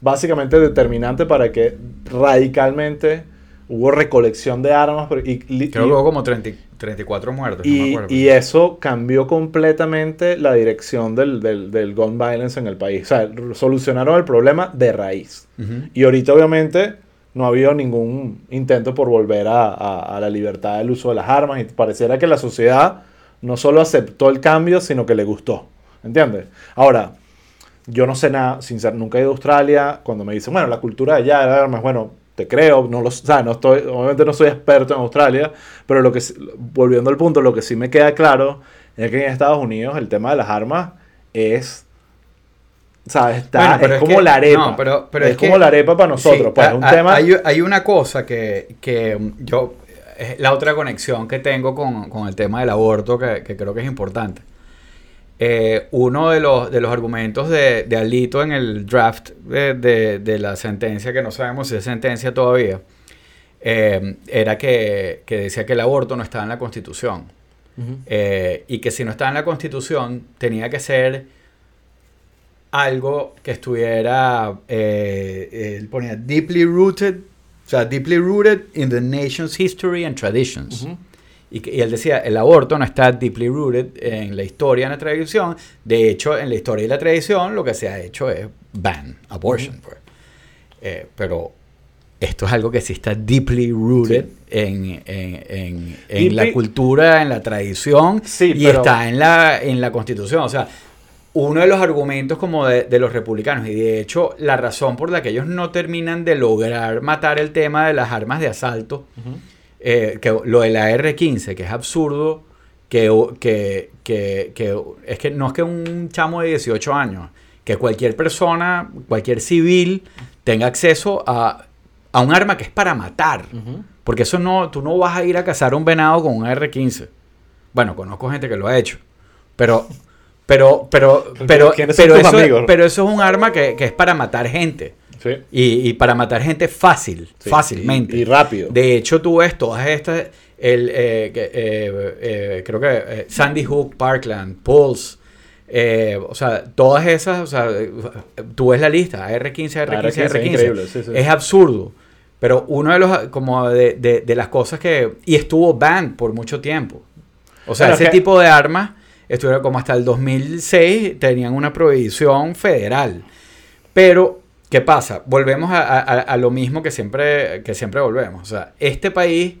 básicamente determinante para que radicalmente hubo recolección de armas y, li- Creo y- que hubo como 30 34 muertos, no me y, acuerdo. y eso cambió completamente la dirección del, del, del gun violence en el país. O sea, solucionaron el problema de raíz. Ujú. Y ahorita obviamente no ha habido ningún intento por volver a, a- a la libertad del uso de las armas y pareciera que la sociedad no solo aceptó el cambio, sino que le gustó. ¿Entiendes? Ahora, yo no sé nada, sinceramente, nunca he ido a Australia. Cuando me dicen, bueno, la cultura de allá de armas, bueno, te creo, no lo, o sea, no estoy, obviamente no soy experto en Australia, pero lo que, volviendo al punto, lo que sí me queda claro es que en Estados Unidos el tema de las armas es, ¿sabes? Está, Bueno, es, es como que- la arepa. no, pero- pero es, es que- como la arepa para nosotros, Sí, pues, a- es un a- tema... Hay, hay una cosa que, que yo. Es la otra conexión que tengo con, con el tema del aborto que, que creo que es importante. Eh, uno de los, de los argumentos de, de Alito en el draft de, de- de la sentencia, que no sabemos si es sentencia todavía, eh, era que, que decía que el aborto no estaba en la Constitución. Ujú. Eh, y que si no estaba en la constitución tenía que ser algo que estuviera, él ponía deeply rooted, o sea, deeply rooted in the nation's history and traditions. Ujú. Y, que- y él decía, el aborto no está deeply rooted en la historia, en la tradición. De hecho, en la historia y la tradición lo que se ha hecho es ban abortion. pues. Eh, pero esto es algo que sí está deeply rooted en, en- en- en Deeply- la cultura, en la tradición Sí, y pero- está en la, en la constitución. O sea, uno de los argumentos como de, de los republicanos y de hecho la razón por la que ellos no terminan de lograr matar el tema de las armas de asalto, eh, que lo de la R15, que es absurdo, que, que, que, que es que no es que un chamo de 18 años, que cualquier persona, cualquier civil tenga acceso a, a un arma que es para matar. Porque eso no, tú no vas a ir a cazar un venado con un R15. Bueno, conozco gente que lo ha hecho. Pero, pero, pero, pero, ¿Quiénes son pero, eso, amigos? pero eso es un arma que, que es para matar gente. Sí. Y, y para matar gente fácil, Sí, fácilmente. y- y rápido. De hecho, tú ves todas estas, el, eh, eh, eh, creo que eh, Sandy Hook, Parkland, Pulse, eh, o sea, todas esas, o sea, tú ves la lista, R15, R15, R15, R15. increíble, sí. Es absurdo. Pero uno de los, como de, de- de las cosas que, y estuvo banned por mucho tiempo. O sea, ese es que- tipo de armas estuvieron como hasta el 2006, tenían una prohibición federal. Pero, ¿qué pasa? Volvemos a, a- a- a lo mismo que siempre, que siempre volvemos. O sea, este país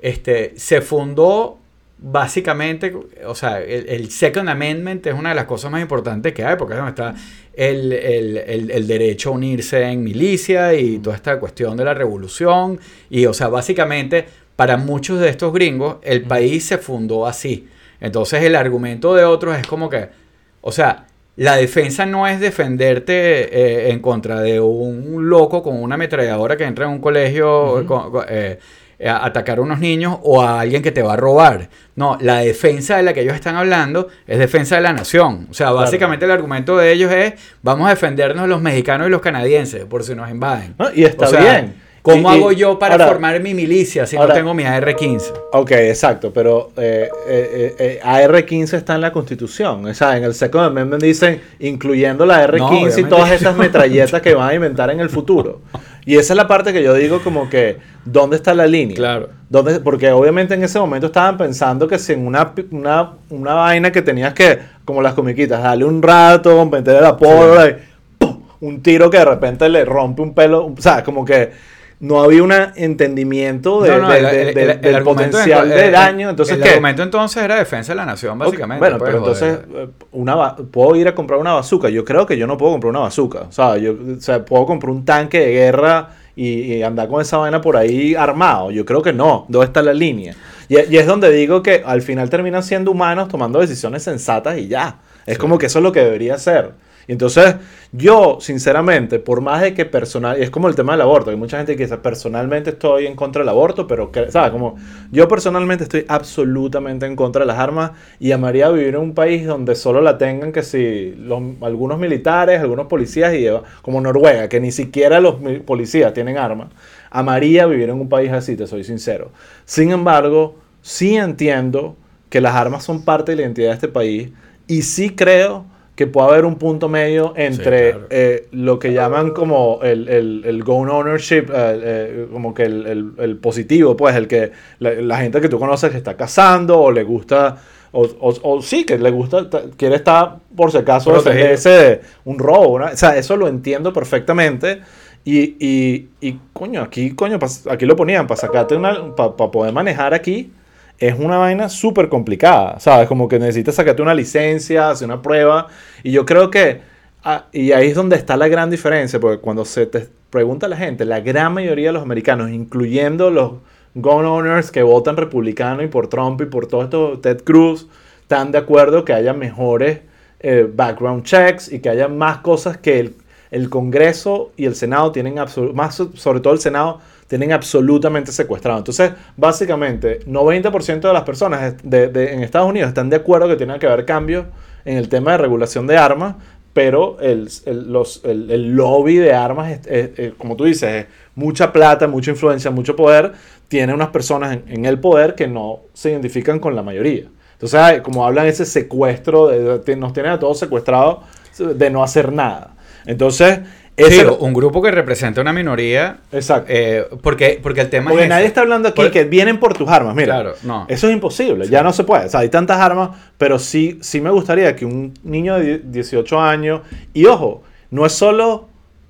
este, se fundó básicamente, o sea, el, el Second Amendment es una de las cosas más importantes que hay, porque es donde está el, el- el- el derecho a unirse en milicia y toda esta cuestión de la revolución. Y, o sea, básicamente, para muchos de estos gringos, el país se fundó así. Entonces, el argumento de otros es como que, o sea, la defensa no es defenderte eh, en contra de un loco con una ametralladora que entra en un colegio con- con- eh, a atacar a unos niños o a alguien que te va a robar. No, la defensa de la que ellos están hablando es defensa de la nación. O sea, básicamente el argumento de ellos es vamos a defendernos los mexicanos y los canadienses por si nos invaden. No, y está O sea, bien. ¿Cómo Y- hago yo para ahora- formar mi milicia si ahora- no tengo mi AR-15? Ok, exacto, pero eh, eh, eh, AR-15 está en la Constitución. O sea, en el Second Amendment dicen, incluyendo la R-15 y todas estas metralletas que van a inventar en el futuro. Y esa es la parte que yo digo como que, ¿dónde está la línea? Claro. ¿Dónde- porque obviamente en ese momento estaban pensando que si en una, una, una vaina que tenías que, como las comiquitas, darle un rato, meterle la pólvora y ¡pum! un tiro que de repente le rompe un pelo. O sea, como que no había un entendimiento de, No, no, de- el- de- el- de- el del potencial de daño. Entonces, el ¿qué? argumento entonces era defensa de la nación, básicamente. Bueno, pues, pero entonces, joder. eh, una puedo ir a comprar una bazooka. Yo creo que yo no puedo comprar una bazooka. O sea, yo o sea, puedo comprar un tanque de guerra y, y andar con esa vaina por ahí armado. Yo creo que no. ¿Dónde está la línea? Y, y es donde digo que al final terminan siendo humanos tomando decisiones sensatas y ya. Es como que eso es lo que debería ser. Entonces, yo, sinceramente, por más de que personal, y es como el tema del aborto, hay mucha gente que dice, personalmente estoy en contra del aborto, pero, ¿sabes? Como yo personalmente estoy absolutamente en contra de las armas y amaría vivir en un país donde solo la tengan que si algunos militares, algunos policías, y como Noruega, que ni siquiera los policías tienen armas. Amaría vivir en un país así, te soy sincero. Sin embargo, sí entiendo que las armas son parte de la identidad de este país y sí creo que puede haber un punto medio entre claro. eh, lo que llaman como el, el, el gun ownership, eh, eh, como que el, el- el positivo, pues el que la, la gente que tú conoces que está cazando o le gusta, o, o- o sí, que le gusta, ta- quiere estar por si acaso de un robo, o sea, eso lo entiendo perfectamente. Y, y, y coño, aquí, coño, aquí lo ponían para sacarte una, para poder manejar aquí, es una vaina súper complicada, ¿sabes? Como que necesitas sacarte una licencia, hacer una prueba. Y yo creo que, ah, y ahí es donde está la gran diferencia, porque cuando se te pregunta a la gente, la gran mayoría de los americanos, incluyendo los gun owners que votan republicano y por Trump y por todo esto, Ted Cruz, están de acuerdo que haya mejores eh, background checks y que haya más cosas que el, el Congreso y el Senado tienen, más so- sobre todo el Senado, tienen absolutamente secuestrado. Entonces, básicamente, 90% de las personas de- en Estados Unidos están de acuerdo que tiene que haber cambios en el tema de regulación de armas, pero el, el- los- el- lobby de armas, es- como tú dices, es mucha plata, mucha influencia, mucho poder, tiene unas personas en, el poder que no se identifican con la mayoría. Entonces, como hablan ese secuestro, nos tienen a todos secuestrados de no hacer nada. Entonces, ese- Sí, un grupo que representa una minoría. Exacto. eh, porque, porque el tema Porque es. nadie ese. está hablando aquí Por- que vienen por tus armas, mira. Claro, no. Eso es imposible, ya no se puede. O sea, hay tantas armas, pero sí, sí me gustaría que un niño de 18 años, y ojo, no es solo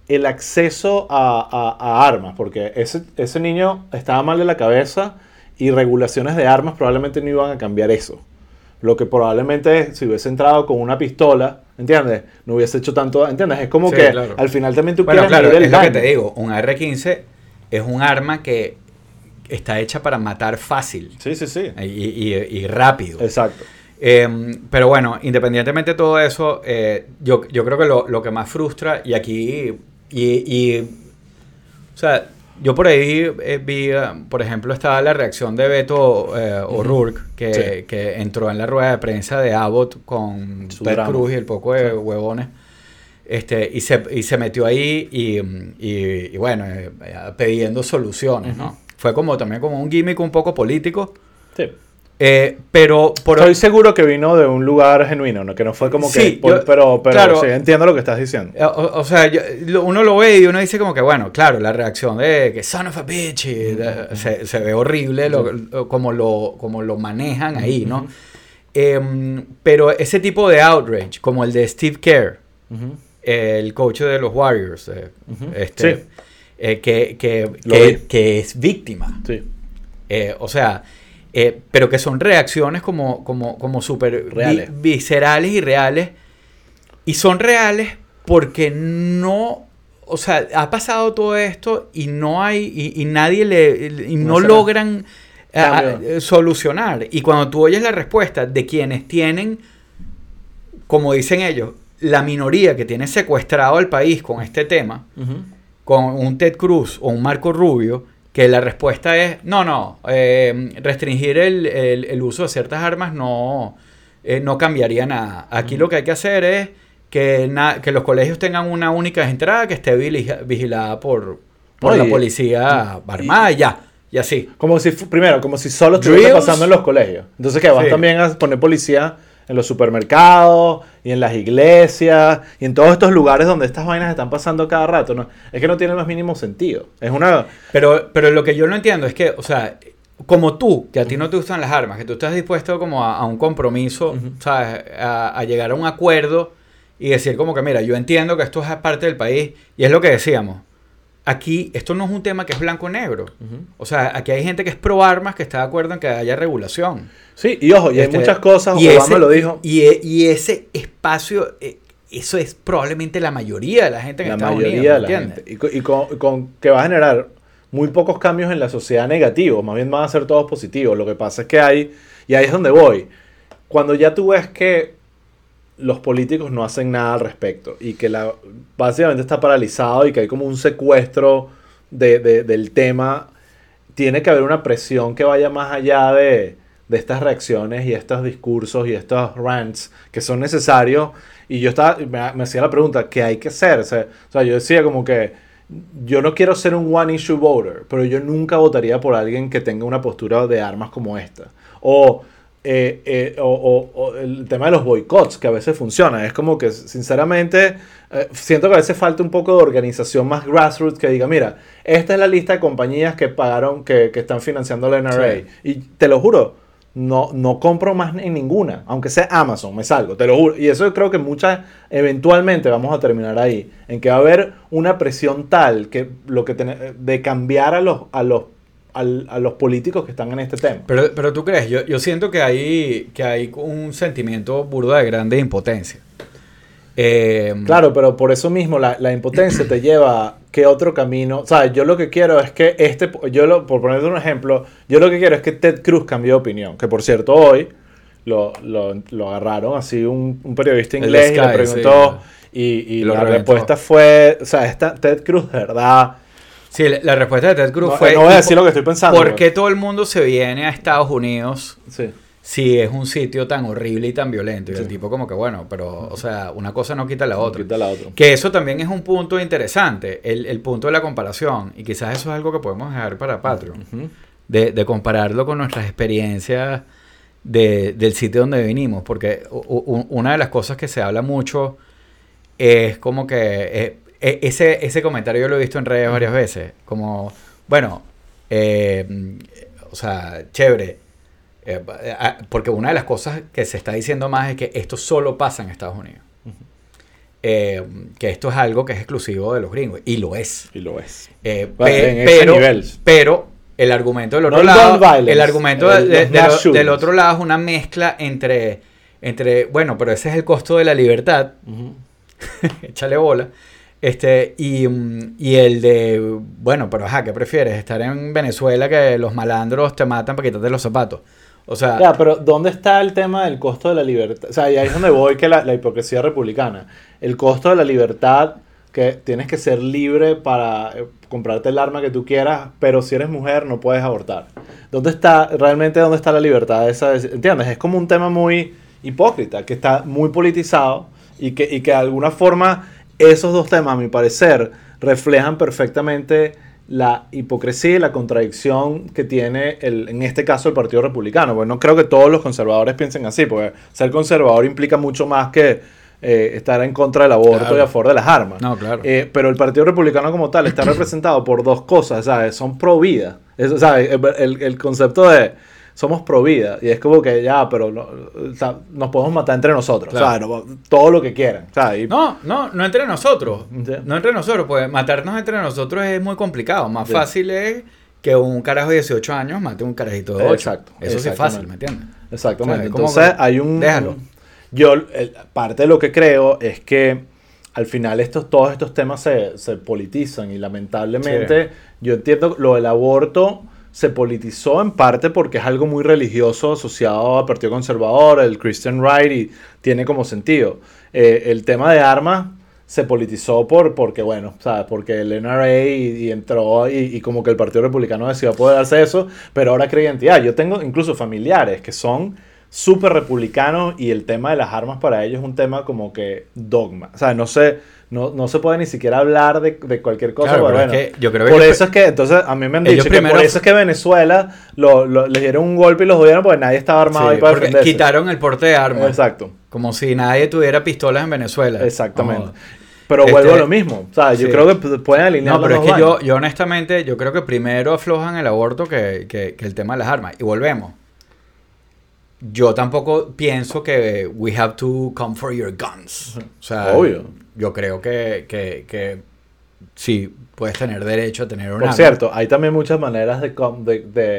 el acceso a, a- a armas, porque ese, ese niño estaba mal de la cabeza y regulaciones de armas probablemente no iban a cambiar eso. Lo que probablemente si hubiese entrado con una pistola, ¿entiendes? No hubiese hecho tanto, ¿entiendes? Es como Sí, que claro. al final también tú Bueno, quieres claro, medir el es lo que te digo. Un AR-15 es un arma que está hecha para matar fácil Sí, sí, sí. y, y- y rápido. Exacto. Eh, pero bueno, independientemente de todo eso, eh, yo, yo creo que lo, lo que más frustra, y aquí, y, y, o sea, yo por ahí eh, vi, eh, por ejemplo, estaba la reacción de Beto eh, O'Rourke, que, Sí. que entró en la rueda de prensa de Abbott con Su Ted. Cruz y el poco de Sí. huevones. Este, y, se, y se metió ahí y, y- y bueno, eh, pidiendo soluciones, ¿no? Fue como también como un gimmick un poco político. Sí. Eh, pero por Estoy seguro que vino de un lugar genuino, ¿no? que no fue como que... Sí, por- yo- pero pero claro. sí, entiendo lo que estás diciendo. Eh, O, o sea, yo- lo- uno lo ve y uno dice como que, bueno, claro, la reacción de que son of a bitch y de- se, se ve horrible lo- lo- como, lo, como lo manejan ahí, ¿no? Em, pero ese tipo de outrage, como el de Steve Kerr, el coach de los Warriors, eh, este, Sí. eh, que, que, que- es víctima. Sí. O sea, eh, pero que son reacciones como, como, como súper vi- Reales. viscerales y reales. Y son reales porque no, o sea, ha pasado todo esto y no hay, y, y nadie le, y no, logran a- a- Cambio. eh, solucionar. Y cuando tú oyes la respuesta de quienes tienen, como dicen ellos, la minoría que tiene secuestrado al país con este tema, con un Ted Cruz o un Marco Rubio, que la respuesta es, no, no, eh, restringir el, el- el uso de ciertas armas no, eh, no cambiaría nada. Aquí lo que hay que hacer es que, na- que los colegios tengan una única entrada que esté vigilada por, por la policía y- armada y ya, y así. Como si, primero, como si solo estuviera pasando en los colegios. Entonces, que vas Sí. también a poner policía en los supermercados y en las iglesias y en todos estos lugares donde estas vainas están pasando cada rato. ¿no? Es que no tiene el más mínimo sentido. Es una... Pero, pero lo que yo no entiendo es que, o sea, como tú, que a ti no te gustan las armas, que tú estás dispuesto como a, a un compromiso. ¿sabes? A, a llegar a un acuerdo y decir como que, mira, yo entiendo que esto es parte del país y es lo que decíamos. Aquí, esto no es un tema que es blanco-negro. O sea, aquí hay gente que es pro armas, que está de acuerdo en que haya regulación. Sí, y ojo, y hay Este, muchas cosas, y Obama ese- lo dijo. Y, e- y ese espacio, eh, eso es probablemente la mayoría de la gente en la Estados mayoría Unidos. de la gente. Y, co- y con, con que va a generar muy pocos cambios en la sociedad negativos, más bien van a ser todos positivos. Lo que pasa es que hay, y ahí es donde voy, cuando ya tú ves que los políticos no hacen nada al respecto y que la, básicamente está paralizado y que hay como un secuestro de- de- del tema, tiene que haber una presión que vaya más allá de, de estas reacciones y estos discursos y estos rants que son necesarios. Y yo estaba, me, me hacía la pregunta, ¿qué hay que hacer? O sea, yo decía como que yo no quiero ser un one issue voter, pero yo nunca votaría por alguien que tenga una postura de armas como esta. O, eh, eh, o, o- o el tema de los boicots, que a veces funciona. Es como que, sinceramente, eh, siento que a veces falta un poco de organización más grassroots que diga, mira, esta es la lista de compañías que pagaron, que, que están financiando la NRA. Sí. Y te lo juro, no, no compro más en ninguna, aunque sea Amazon, me salgo, te lo juro. Y eso creo que muchas, eventualmente vamos a terminar ahí, en que va a haber una presión tal que lo que ten- de cambiar a los, a los, al- a los políticos que están en este tema. Pero, pero tú crees, yo, yo siento que hay, que hay un sentimiento burda de grande impotencia. Eh, Claro, pero por eso mismo la, la impotencia te lleva a qué otro camino. O sea, yo lo que quiero es que este, yo lo, por ponerte un ejemplo, yo lo que quiero es que Ted Cruz cambie de opinión. Que por cierto, hoy lo, lo, lo agarraron así un, un periodista inglés y le Sky, preguntó. Y, y Lo la reventó. respuesta fue, o sea, esta Ted Cruz, de verdad. Sí, la, la respuesta de Ted Cruz No, fue... no voy a ¿y decir lo que estoy pensando. ¿Por qué todo el mundo se viene a Estados Unidos Sí. si es un sitio tan horrible y tan violento? Y el tipo como que, bueno, pero, o sea, una cosa no quita la otra. Quita la otra. Que eso también es un punto interesante, el, el punto de la comparación. Y quizás eso es algo que podemos dejar para Patreon. De, de compararlo con nuestras experiencias de- del sitio donde vinimos, porque u- u- una de las cosas que se habla mucho es como que eh, e- ese, ese comentario yo lo he visto en redes varias veces, como, bueno, eh, o sea, chévere, eh, porque una de las cosas que se está diciendo más es que esto solo pasa en Estados Unidos. eh, que esto es algo que es exclusivo de los gringos. Y lo es. Y lo es. Pe- pero, nivel. pero el argumento del otro lado, el argumento el- de- los de- mass del- otro lado es una mezcla entre, entre, bueno, pero ese es el costo de la libertad, échale bola, este, y, mm, y el de, bueno, pero ajá, ¿qué prefieres? Estar en Venezuela que los malandros te matan para quitarte los zapatos. O sea, pero ¿dónde está el tema del costo de la libertad? O sea, ahí es donde voy que la, la hipocresía republicana. El costo de la libertad, que tienes que ser libre para eh, comprarte el arma que tú quieras, pero si eres mujer no puedes abortar. ¿Dónde está, realmente dónde está la libertad esa? ¿Entiendes? Es como un tema muy hipócrita, que está muy politizado y que, y que de alguna forma esos dos temas, a mi parecer, reflejan perfectamente la hipocresía y la contradicción que tiene, el, en este caso, el Partido Republicano. Porque no creo que todos los conservadores piensen así, porque ser conservador implica mucho más que eh, estar en contra del aborto Claro. y a favor de las armas. No, claro. Eh, pero el Partido Republicano como tal está representado por dos cosas, ¿sabes? Son pro vida. Eso, ¿sabes? El concepto de somos pro vida. Y es como que ya, pero no- o sea, nos podemos matar entre nosotros. Claro. ¿sabes? No- todo lo que quieran. No, no, no entre nosotros. Sí. No entre nosotros, pues matarnos entre nosotros es muy complicado. Más Sí. fácil es que un carajo de 18 años mate a un carajito de 8. Exacto, Eso sí es fácil, ¿me entiendes? Exactamente. Entonces que- hay un... déjalo. Yo, el- parte de lo que creo es que al final estos, todos estos temas se, se politizan y lamentablemente yo entiendo lo del aborto se politizó en parte porque es algo muy religioso asociado al Partido Conservador, el Christian Right y tiene como sentido. Eh, el tema de armas se politizó por porque bueno. Porque el NRA y, entró y, y como que el Partido Republicano decidió apoderarse de eso, pero ahora cree identidad. Yo tengo incluso familiares que son súper republicanos y el tema de las armas para ellos es un tema como que dogma. O sea, no sé, no, no se puede ni siquiera hablar de, de cualquier cosa. Claro, pero pero es bueno, que yo creo que por eso es que, entonces, a mí me han dicho que por eso es que Venezuela lo, lo- les dieron un golpe y los jodieron porque nadie estaba armado Sí, ahí para porque defenderse. quitaron el porte de armas. Exacto. Como si nadie tuviera pistolas en Venezuela. Exactamente. Pero Este- vuelvo a lo mismo. O sea, yo Sí. creo que pueden alinear No, pero los es que yo, yo honestamente, yo creo que primero aflojan el aborto que, que- que el tema de las armas. Y volvemos. Yo tampoco pienso que we have to come for your guns. O sea, Obvio. yo creo que, que, que sí, puedes tener derecho a tener un Por cierto, hay también muchas maneras de, com- de, de,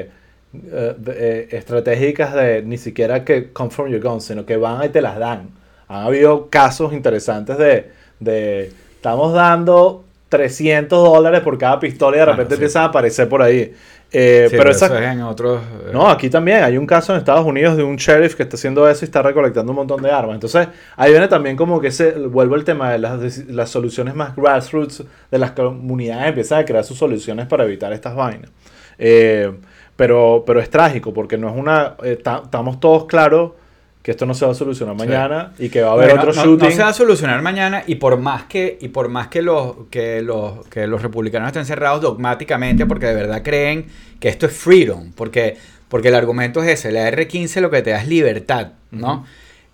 eh, de, eh, estratégicas de ni siquiera que come from your gun, sino que van y te las dan. Han habido casos interesantes de, de estamos dando 300 dólares por cada pistola y de Bueno, repente sí. empiezan a aparecer por ahí. Eh, Sí, pero esa- eso es en otros... eh, no, aquí también hay un caso en Estados Unidos de un sheriff que está haciendo eso y está recolectando un montón de armas. Entonces, ahí viene también como que se vuelve el tema de las, las soluciones más grassroots de las comunidades, empiezan a crear sus soluciones para evitar estas vainas. Eh, pero, pero es trágico porque no es una. ta- estamos todos claros que esto no se va a solucionar Sí. mañana y que va a haber Bueno, otro no, shooting. no se va a solucionar mañana y por más que y por más que los que los que los republicanos estén cerrados dogmáticamente porque de verdad creen que esto es freedom, porque porque el argumento es ese, la R15 lo que te da es libertad, ¿no?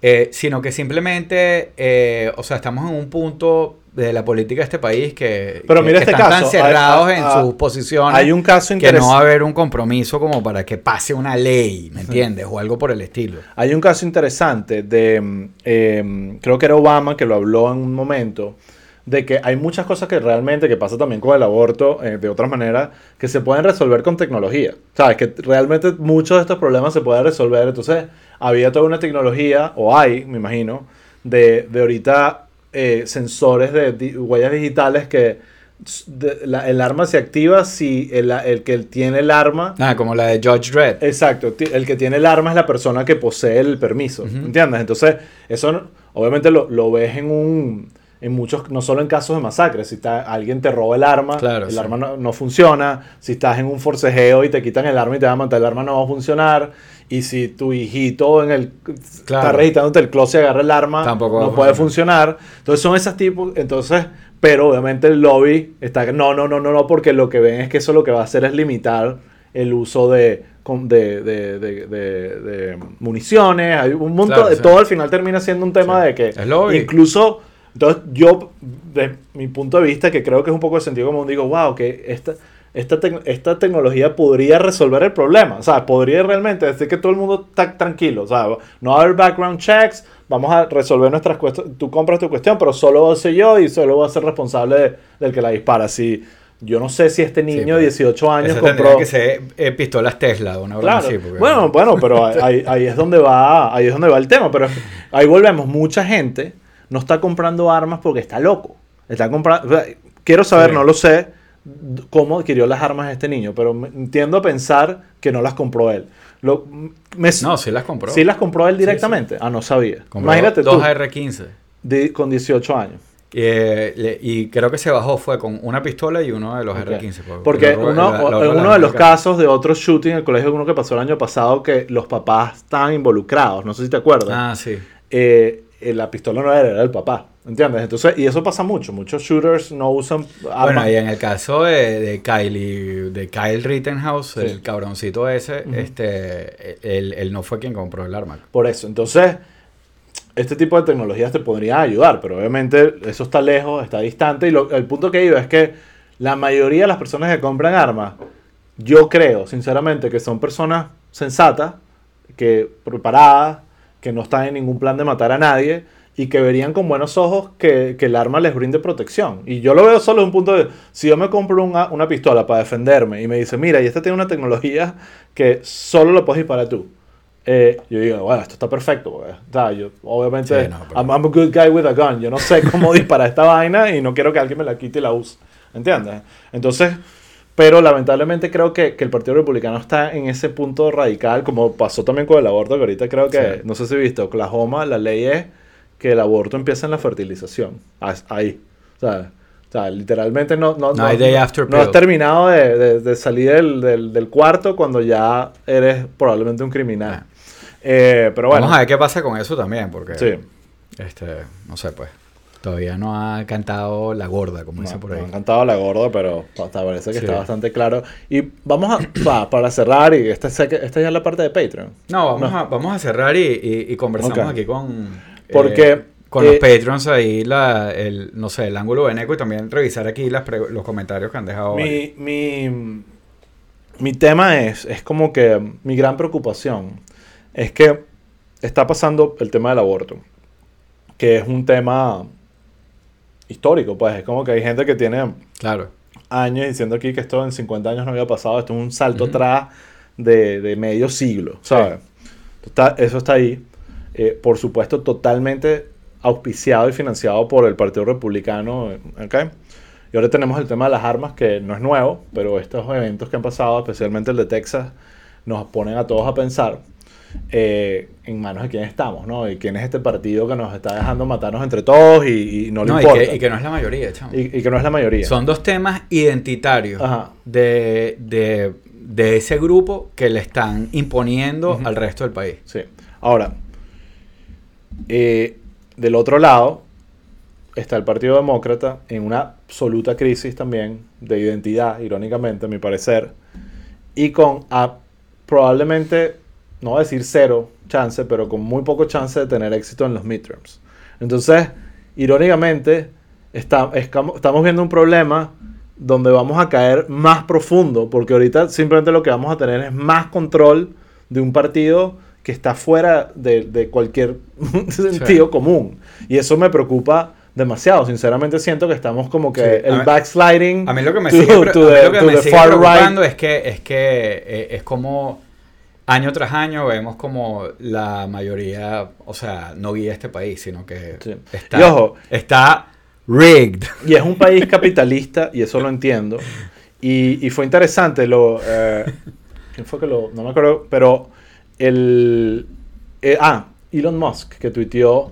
Eh, sino que simplemente, eh, o sea, estamos en un punto de la política de este país que, Pero que- mira que este están caso, tan cerrados hay- en sus posiciones hay un caso que no va a haber un compromiso como para que pase una ley, ¿me entiendes? O algo por el estilo. Hay un caso interesante de, mm, eh, creo que era Obama que lo habló en un momento, de que hay muchas cosas que realmente, que pasa también con el aborto, eh, de otras maneras, que se pueden resolver con tecnología. Sabes, que realmente muchos de estos problemas se pueden resolver. Entonces, había toda una tecnología, o hay, me imagino, de, de ahorita eh, sensores de di- huellas digitales que s- de- la- el arma se activa si el, el que tiene el arma Ah, como la de Judge Dredd. Exacto, el que tiene el arma es la persona que posee el permiso. ¿entiendes? Entonces, eso obviamente lo, lo ves en un en muchos, no solo en casos de masacres, si está, alguien te roba el arma, Claro, el sí. arma no, no funciona, si estás en un forcejeo y te quitan el arma y te van a matar, el arma no va a funcionar, y si tu hijito en el está Claro. registrándote el closet y agarra el arma, Tampoco no puede funcionar. Entonces son esas tipos, entonces, pero obviamente el lobby está, no, no, no, no, no, porque lo que ven es que eso lo que va a hacer es limitar el uso de, de, de, de- de- municiones, hay un montón Claro, de sí. todo al final termina siendo un tema Sí. de que Es lobby. incluso, entonces yo, de mi punto de vista, que creo que es un poco de sentido común, digo, wow, que esta, esta, esta tecnología podría resolver el problema, o sea, podría realmente decir que todo el mundo está tranquilo, o sea, no va a haber background checks, vamos a resolver nuestras cuestiones. Tú compras tu cuestión, pero solo voy a ser yo y solo voy a ser responsable de- del que la dispara. Si, yo no sé si este niño de 18 años compró... que ser eh, pistolas Tesla o una Claro. así. porque- Bueno, bueno, pero ahí, ahí es donde va, ahí es donde va el tema. Pero ahí volvemos. Mucha gente no está comprando armas porque está loco. Está comprando. quiero saber, Sí. no lo sé, cómo adquirió las armas este niño, pero entiendo a pensar que no las compró él. Lo, me- No, sí las compró. ¿Sí las compró él directamente? Ah, no sabía. Compró Imagínate tú, dos AR-15. di- con 18 años. Eh, le- y creo que se bajó fue con una pistola y uno de los Ok. R15. porque- Porque uno, la- la otra en uno de los casos de otro shooting en el colegio, uno que pasó el año pasado, que los papás estaban involucrados, no sé si te acuerdas. Ah, sí. eh, la pistola no era, era el papá, ¿entiendes? Entonces, y eso pasa mucho, muchos shooters no usan armas. Bueno, y en el caso de, de Kylie, de Kyle Rittenhouse, Sí. el cabroncito ese, este, él, él no fue quien compró el arma. Por eso, entonces, este tipo de tecnologías te podría ayudar, pero obviamente eso está lejos, está distante, y lo- el punto que iba es que la mayoría de las personas que compran armas, yo creo, sinceramente, que son personas sensatas, que preparadas, que no están en ningún plan de matar a nadie, y que verían con buenos ojos que, que el arma les brinde protección. Y yo lo veo solo en un punto de, si yo me compro una, una pistola para defenderme y me dice, mira, y esta tiene una tecnología que solo lo puedes disparar tú. Eh, yo digo, bueno, esto está perfecto. porque, yo, obviamente, Sí, no, pero- I'm, I'm a good guy with a gun. Yo no sé cómo disparar esta vaina y no quiero que alguien me la quite y la use. ¿Entiendes? Entonces, pero lamentablemente creo que, que el Partido Republicano está en ese punto radical, como pasó también con el aborto, que ahorita creo que, Sí. no sé si viste, Oklahoma, la ley es que el aborto empieza en la fertilización. Ahí. O sea, o sea, literalmente no, no, No after no has terminado de, de- de salir del, del- del cuarto cuando ya eres probablemente un criminal. Ah. Eh, pero bueno. Vamos a ver qué pasa con eso también, porque, Sí. este, no sé, pues, todavía no ha cantado la gorda, como No, dice por ahí. ha encantado la gorda, pero hasta parece que Sí. está bastante claro. Y vamos a, pa- para cerrar, y esta, esta ya es la parte de Patreon. No, vamos, No. A, vamos a cerrar y, y- y conversamos aquí con... Porque, eh, con eh, los Patreons ahí, la, el, no sé, el ángulo veneco y también revisar aquí las los comentarios que han dejado. ahí. Mi, mi, mi tema es, es como que mi gran preocupación es que está pasando el tema del aborto, que es un tema histórico, pues es como que hay gente que tiene Claro. años diciendo aquí que esto en 50 años no había pasado, esto es un salto Ujú. atrás de, de medio siglo, ¿sabes? Está- eso está ahí, eh, por supuesto totalmente auspiciado y financiado por el Partido Republicano, ¿ok? Y ahora tenemos el tema de las armas, que no es nuevo, pero estos eventos que han pasado, especialmente el de Texas, nos ponen a todos a pensar eh, en manos de quién estamos, ¿no? Y quién es este partido que nos está dejando matarnos entre todos y, y no le No, y importa. que, y que no es la mayoría, chamo. Y- y que no es la mayoría. Son dos temas identitarios Ajá. de, de, de ese grupo que le están imponiendo al resto del país. Sí. Ahora, eh, del otro lado está el Partido Demócrata en una absoluta crisis también de identidad, irónicamente, a mi parecer, y con a- probablemente, no voy a decir cero chance, pero con muy poco chance de tener éxito en los midterms. Entonces, irónicamente, está- estamos viendo un problema donde vamos a caer más profundo, porque ahorita simplemente lo que vamos a tener es más control de un partido que está fuera de, de cualquier sentido común. Y eso me preocupa demasiado. Sinceramente siento que estamos como que Sí, el backsliding A mí lo que me sigue, to the- me preocupando right. es que, es que eh, es como año tras año vemos como la mayoría, o sea, no guía este país, sino que Sí. está, Y ojo. está rigged. Y es un país capitalista, y eso lo entiendo. Y, y fue interesante lo... eh, ¿Quién fue que lo...? No me acuerdo, pero el... eh, ah, Elon Musk, que tuiteó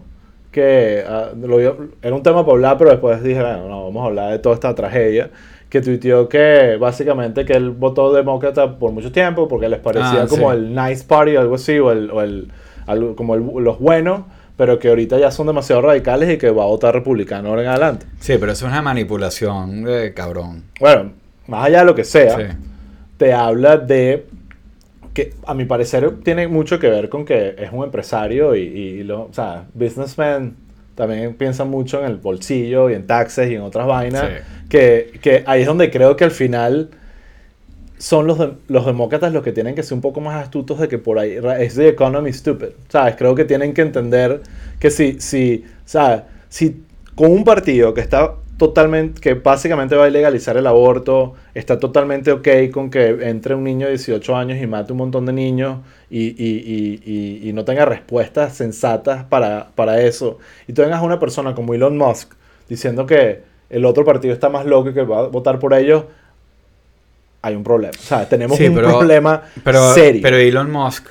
que... ah, lo era un tema para hablar, pero después dije, bueno, no, vamos a hablar de toda esta tragedia. Que tuiteó que básicamente que él votó demócrata por mucho tiempo porque les parecía Ah, como sí. el nice party o algo así, o, el, o el, algo como el- los buenos, pero que ahorita ya son demasiado radicales y que va a votar republicano ahora en adelante. Sí, pero eso es una manipulación de cabrón. Bueno, más allá de lo que sea, Sí. te habla de que a mi parecer tiene mucho que ver con que es un empresario y, y lo, o sea, businessmen también piensan mucho en el bolsillo y en taxes y en otras vainas, Sí. Que, que ahí es donde creo que al final son los, de- los demócratas los que tienen que ser un poco más astutos de que por ahí es the economy stupid, ¿sabes? Creo que tienen que entender que si, si, ¿sabes? Si con un partido que está totalmente, que básicamente va a ilegalizar el aborto, está totalmente ok con que entre un niño de 18 años y mate un montón de niños y, y- y- y- no tenga respuestas sensatas para, para eso, y tú vengas a una persona como Elon Musk diciendo que el otro partido está más loco y que va a votar por ellos, hay un problema. O sea, tenemos Sí, un pero- problema Pero, serio. pero Elon Musk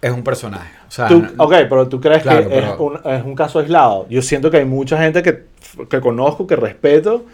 es un personaje. O sea, Tú- no- ok, pero tú crees Claro, que es, un, es un caso aislado. Yo siento que hay mucha gente que, que conozco, que respeto,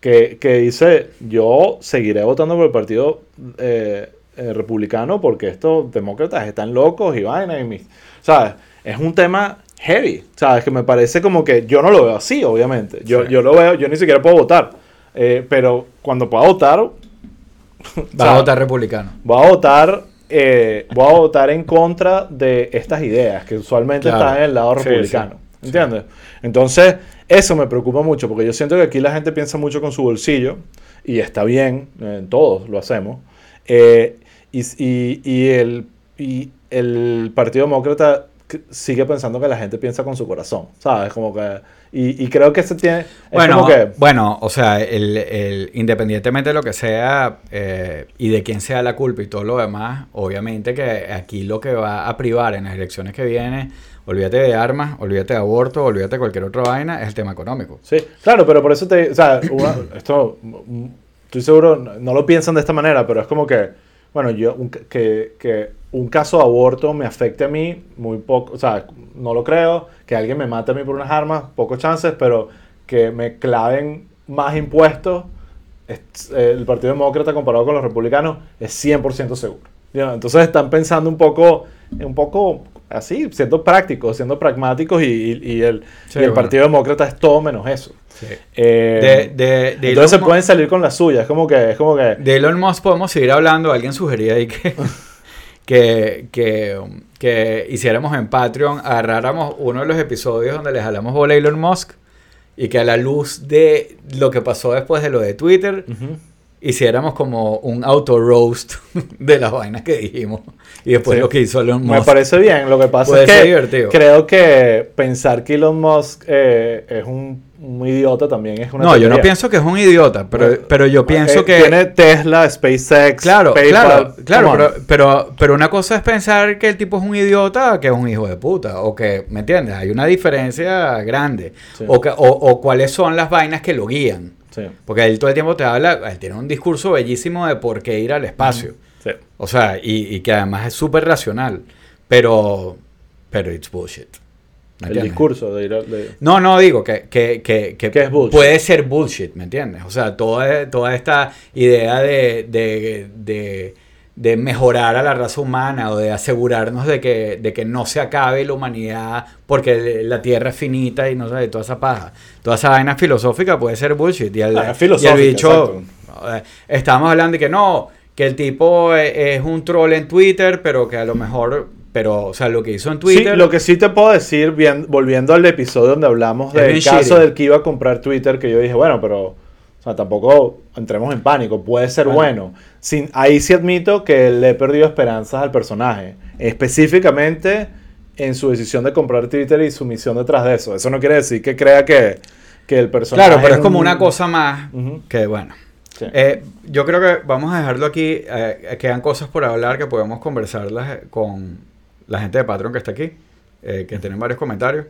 que, que dice, yo seguiré votando por el partido eh, eh, republicano porque estos demócratas están locos y vaina. Y mis, ¿Sabes? Es un tema heavy. ¿Sabes? Que me parece como que yo no lo veo así, obviamente. Yo, Sí. yo lo veo, yo ni siquiera puedo votar. Eh, pero cuando pueda votar, va a votar republicano. Voy a votar, eh, voy a votar en contra de estas ideas que usualmente Claro. están en el lado republicano. sí, ¿Entiendes? Entonces, eso me preocupa mucho porque yo siento que aquí la gente piensa mucho con su bolsillo y está bien, eh, todos lo hacemos. Eh, y, y- y el, y el Partido Demócrata sigue pensando que la gente piensa con su corazón, ¿sabes? Como que, y, y creo que ese tiene... Bueno, como que, bueno, o sea, el, el- independientemente de lo que sea eh, y de quién sea la culpa y todo lo demás, obviamente que aquí lo que va a privar en las elecciones que vienen, olvídate de armas, olvídate de aborto, olvídate de cualquier otra vaina, es el tema económico. Sí, claro, pero por eso te. O sea, una- esto. Estoy seguro, no, lo piensan de esta manera, pero es como que. Bueno, yo. que, que un caso de aborto me afecte a mí, muy poco. O sea, no lo creo. Que alguien me mate a mí por unas armas, pocos chances, pero que me claven más impuestos. es- eh, el Partido Demócrata comparado con los republicanos es 100% seguro. ¿ya? Entonces están pensando un poco, un poco así, siendo prácticos, siendo pragmáticos y, y- y el, Sí, y el bueno. Partido Demócrata es todo menos eso. Eh, De, de, de Elon entonces se pueden salir con la suya. Es como que, es como que, De Elon Musk podemos seguir hablando. Alguien sugería ahí que, que, que, que hiciéramos en Patreon, agarráramos uno de los episodios donde les jalamos bola a Elon Musk y que a la luz de lo que pasó después de lo de Twitter, hiciéramos como un auto-roast de las vainas que dijimos y después Sí. lo que hizo Elon me Musk. parece bien. Lo que pasa Puede es ser que divertido. creo que pensar que Elon Musk eh, es un, un idiota también es una No, yo no pienso que es un idiota, pero, pero yo pienso Eh, que... Tiene Tesla, SpaceX, Claro, PayPal. claro, claro, pero, pero, pero una cosa es pensar que el tipo es un idiota que es un hijo de puta, o que, ¿me entiendes? Hay una diferencia grande. Sí. O, que- o, o cuáles son las vainas que lo guían. Sí, Porque él todo el tiempo te habla, él tiene un discurso bellísimo de por qué ir al espacio. sí. O sea, y, y que además es súper racional. Pero, pero it's bullshit. ¿Me El entiendes? discurso de No, no, digo que, que, que, que Que es bullshit. puede ser bullshit, ¿me entiendes? O sea, toda, toda esta idea de, de, de, mejorar a la raza humana o de asegurarnos de que, de que no se acabe la humanidad porque la Tierra es finita y no sé, toda esa paja. Toda esa vaina filosófica puede ser bullshit. Y el, Ah, es y filosófica, el bicho... eh, Estábamos hablando de que no, que el tipo eh, es un troll en Twitter, pero que a lo mejor... Pero, o sea, lo que hizo en Twitter... Sí, lo que sí te puedo decir, bien, volviendo al episodio donde hablamos del caso del que iba a comprar Twitter, que yo dije, bueno, pero o sea, tampoco entremos en pánico, puede ser Bueno. bueno. Sin, ahí sí admito que le he perdido esperanzas al personaje, específicamente en su decisión de comprar Twitter y su misión detrás de eso. Eso no quiere decir que crea que, que el personaje... Claro, pero es como un- una cosa más que bueno. Sí. Eh, yo creo que vamos a dejarlo aquí. eh, quedan cosas por hablar que podemos conversarlas eh, con la gente de Patreon que está aquí, eh, que tienen varios comentarios.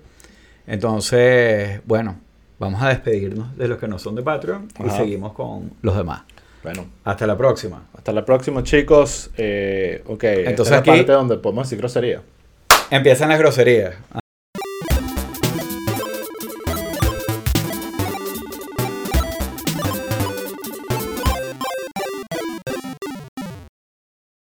Entonces, bueno, vamos a despedirnos de los que no son de Patreon y seguimos con los demás. Bueno, Hasta la próxima. hasta la próxima, chicos. Eh, ok, esta Entonces es la aquí- parte donde podemos decir grosería. Empiezan las groserías.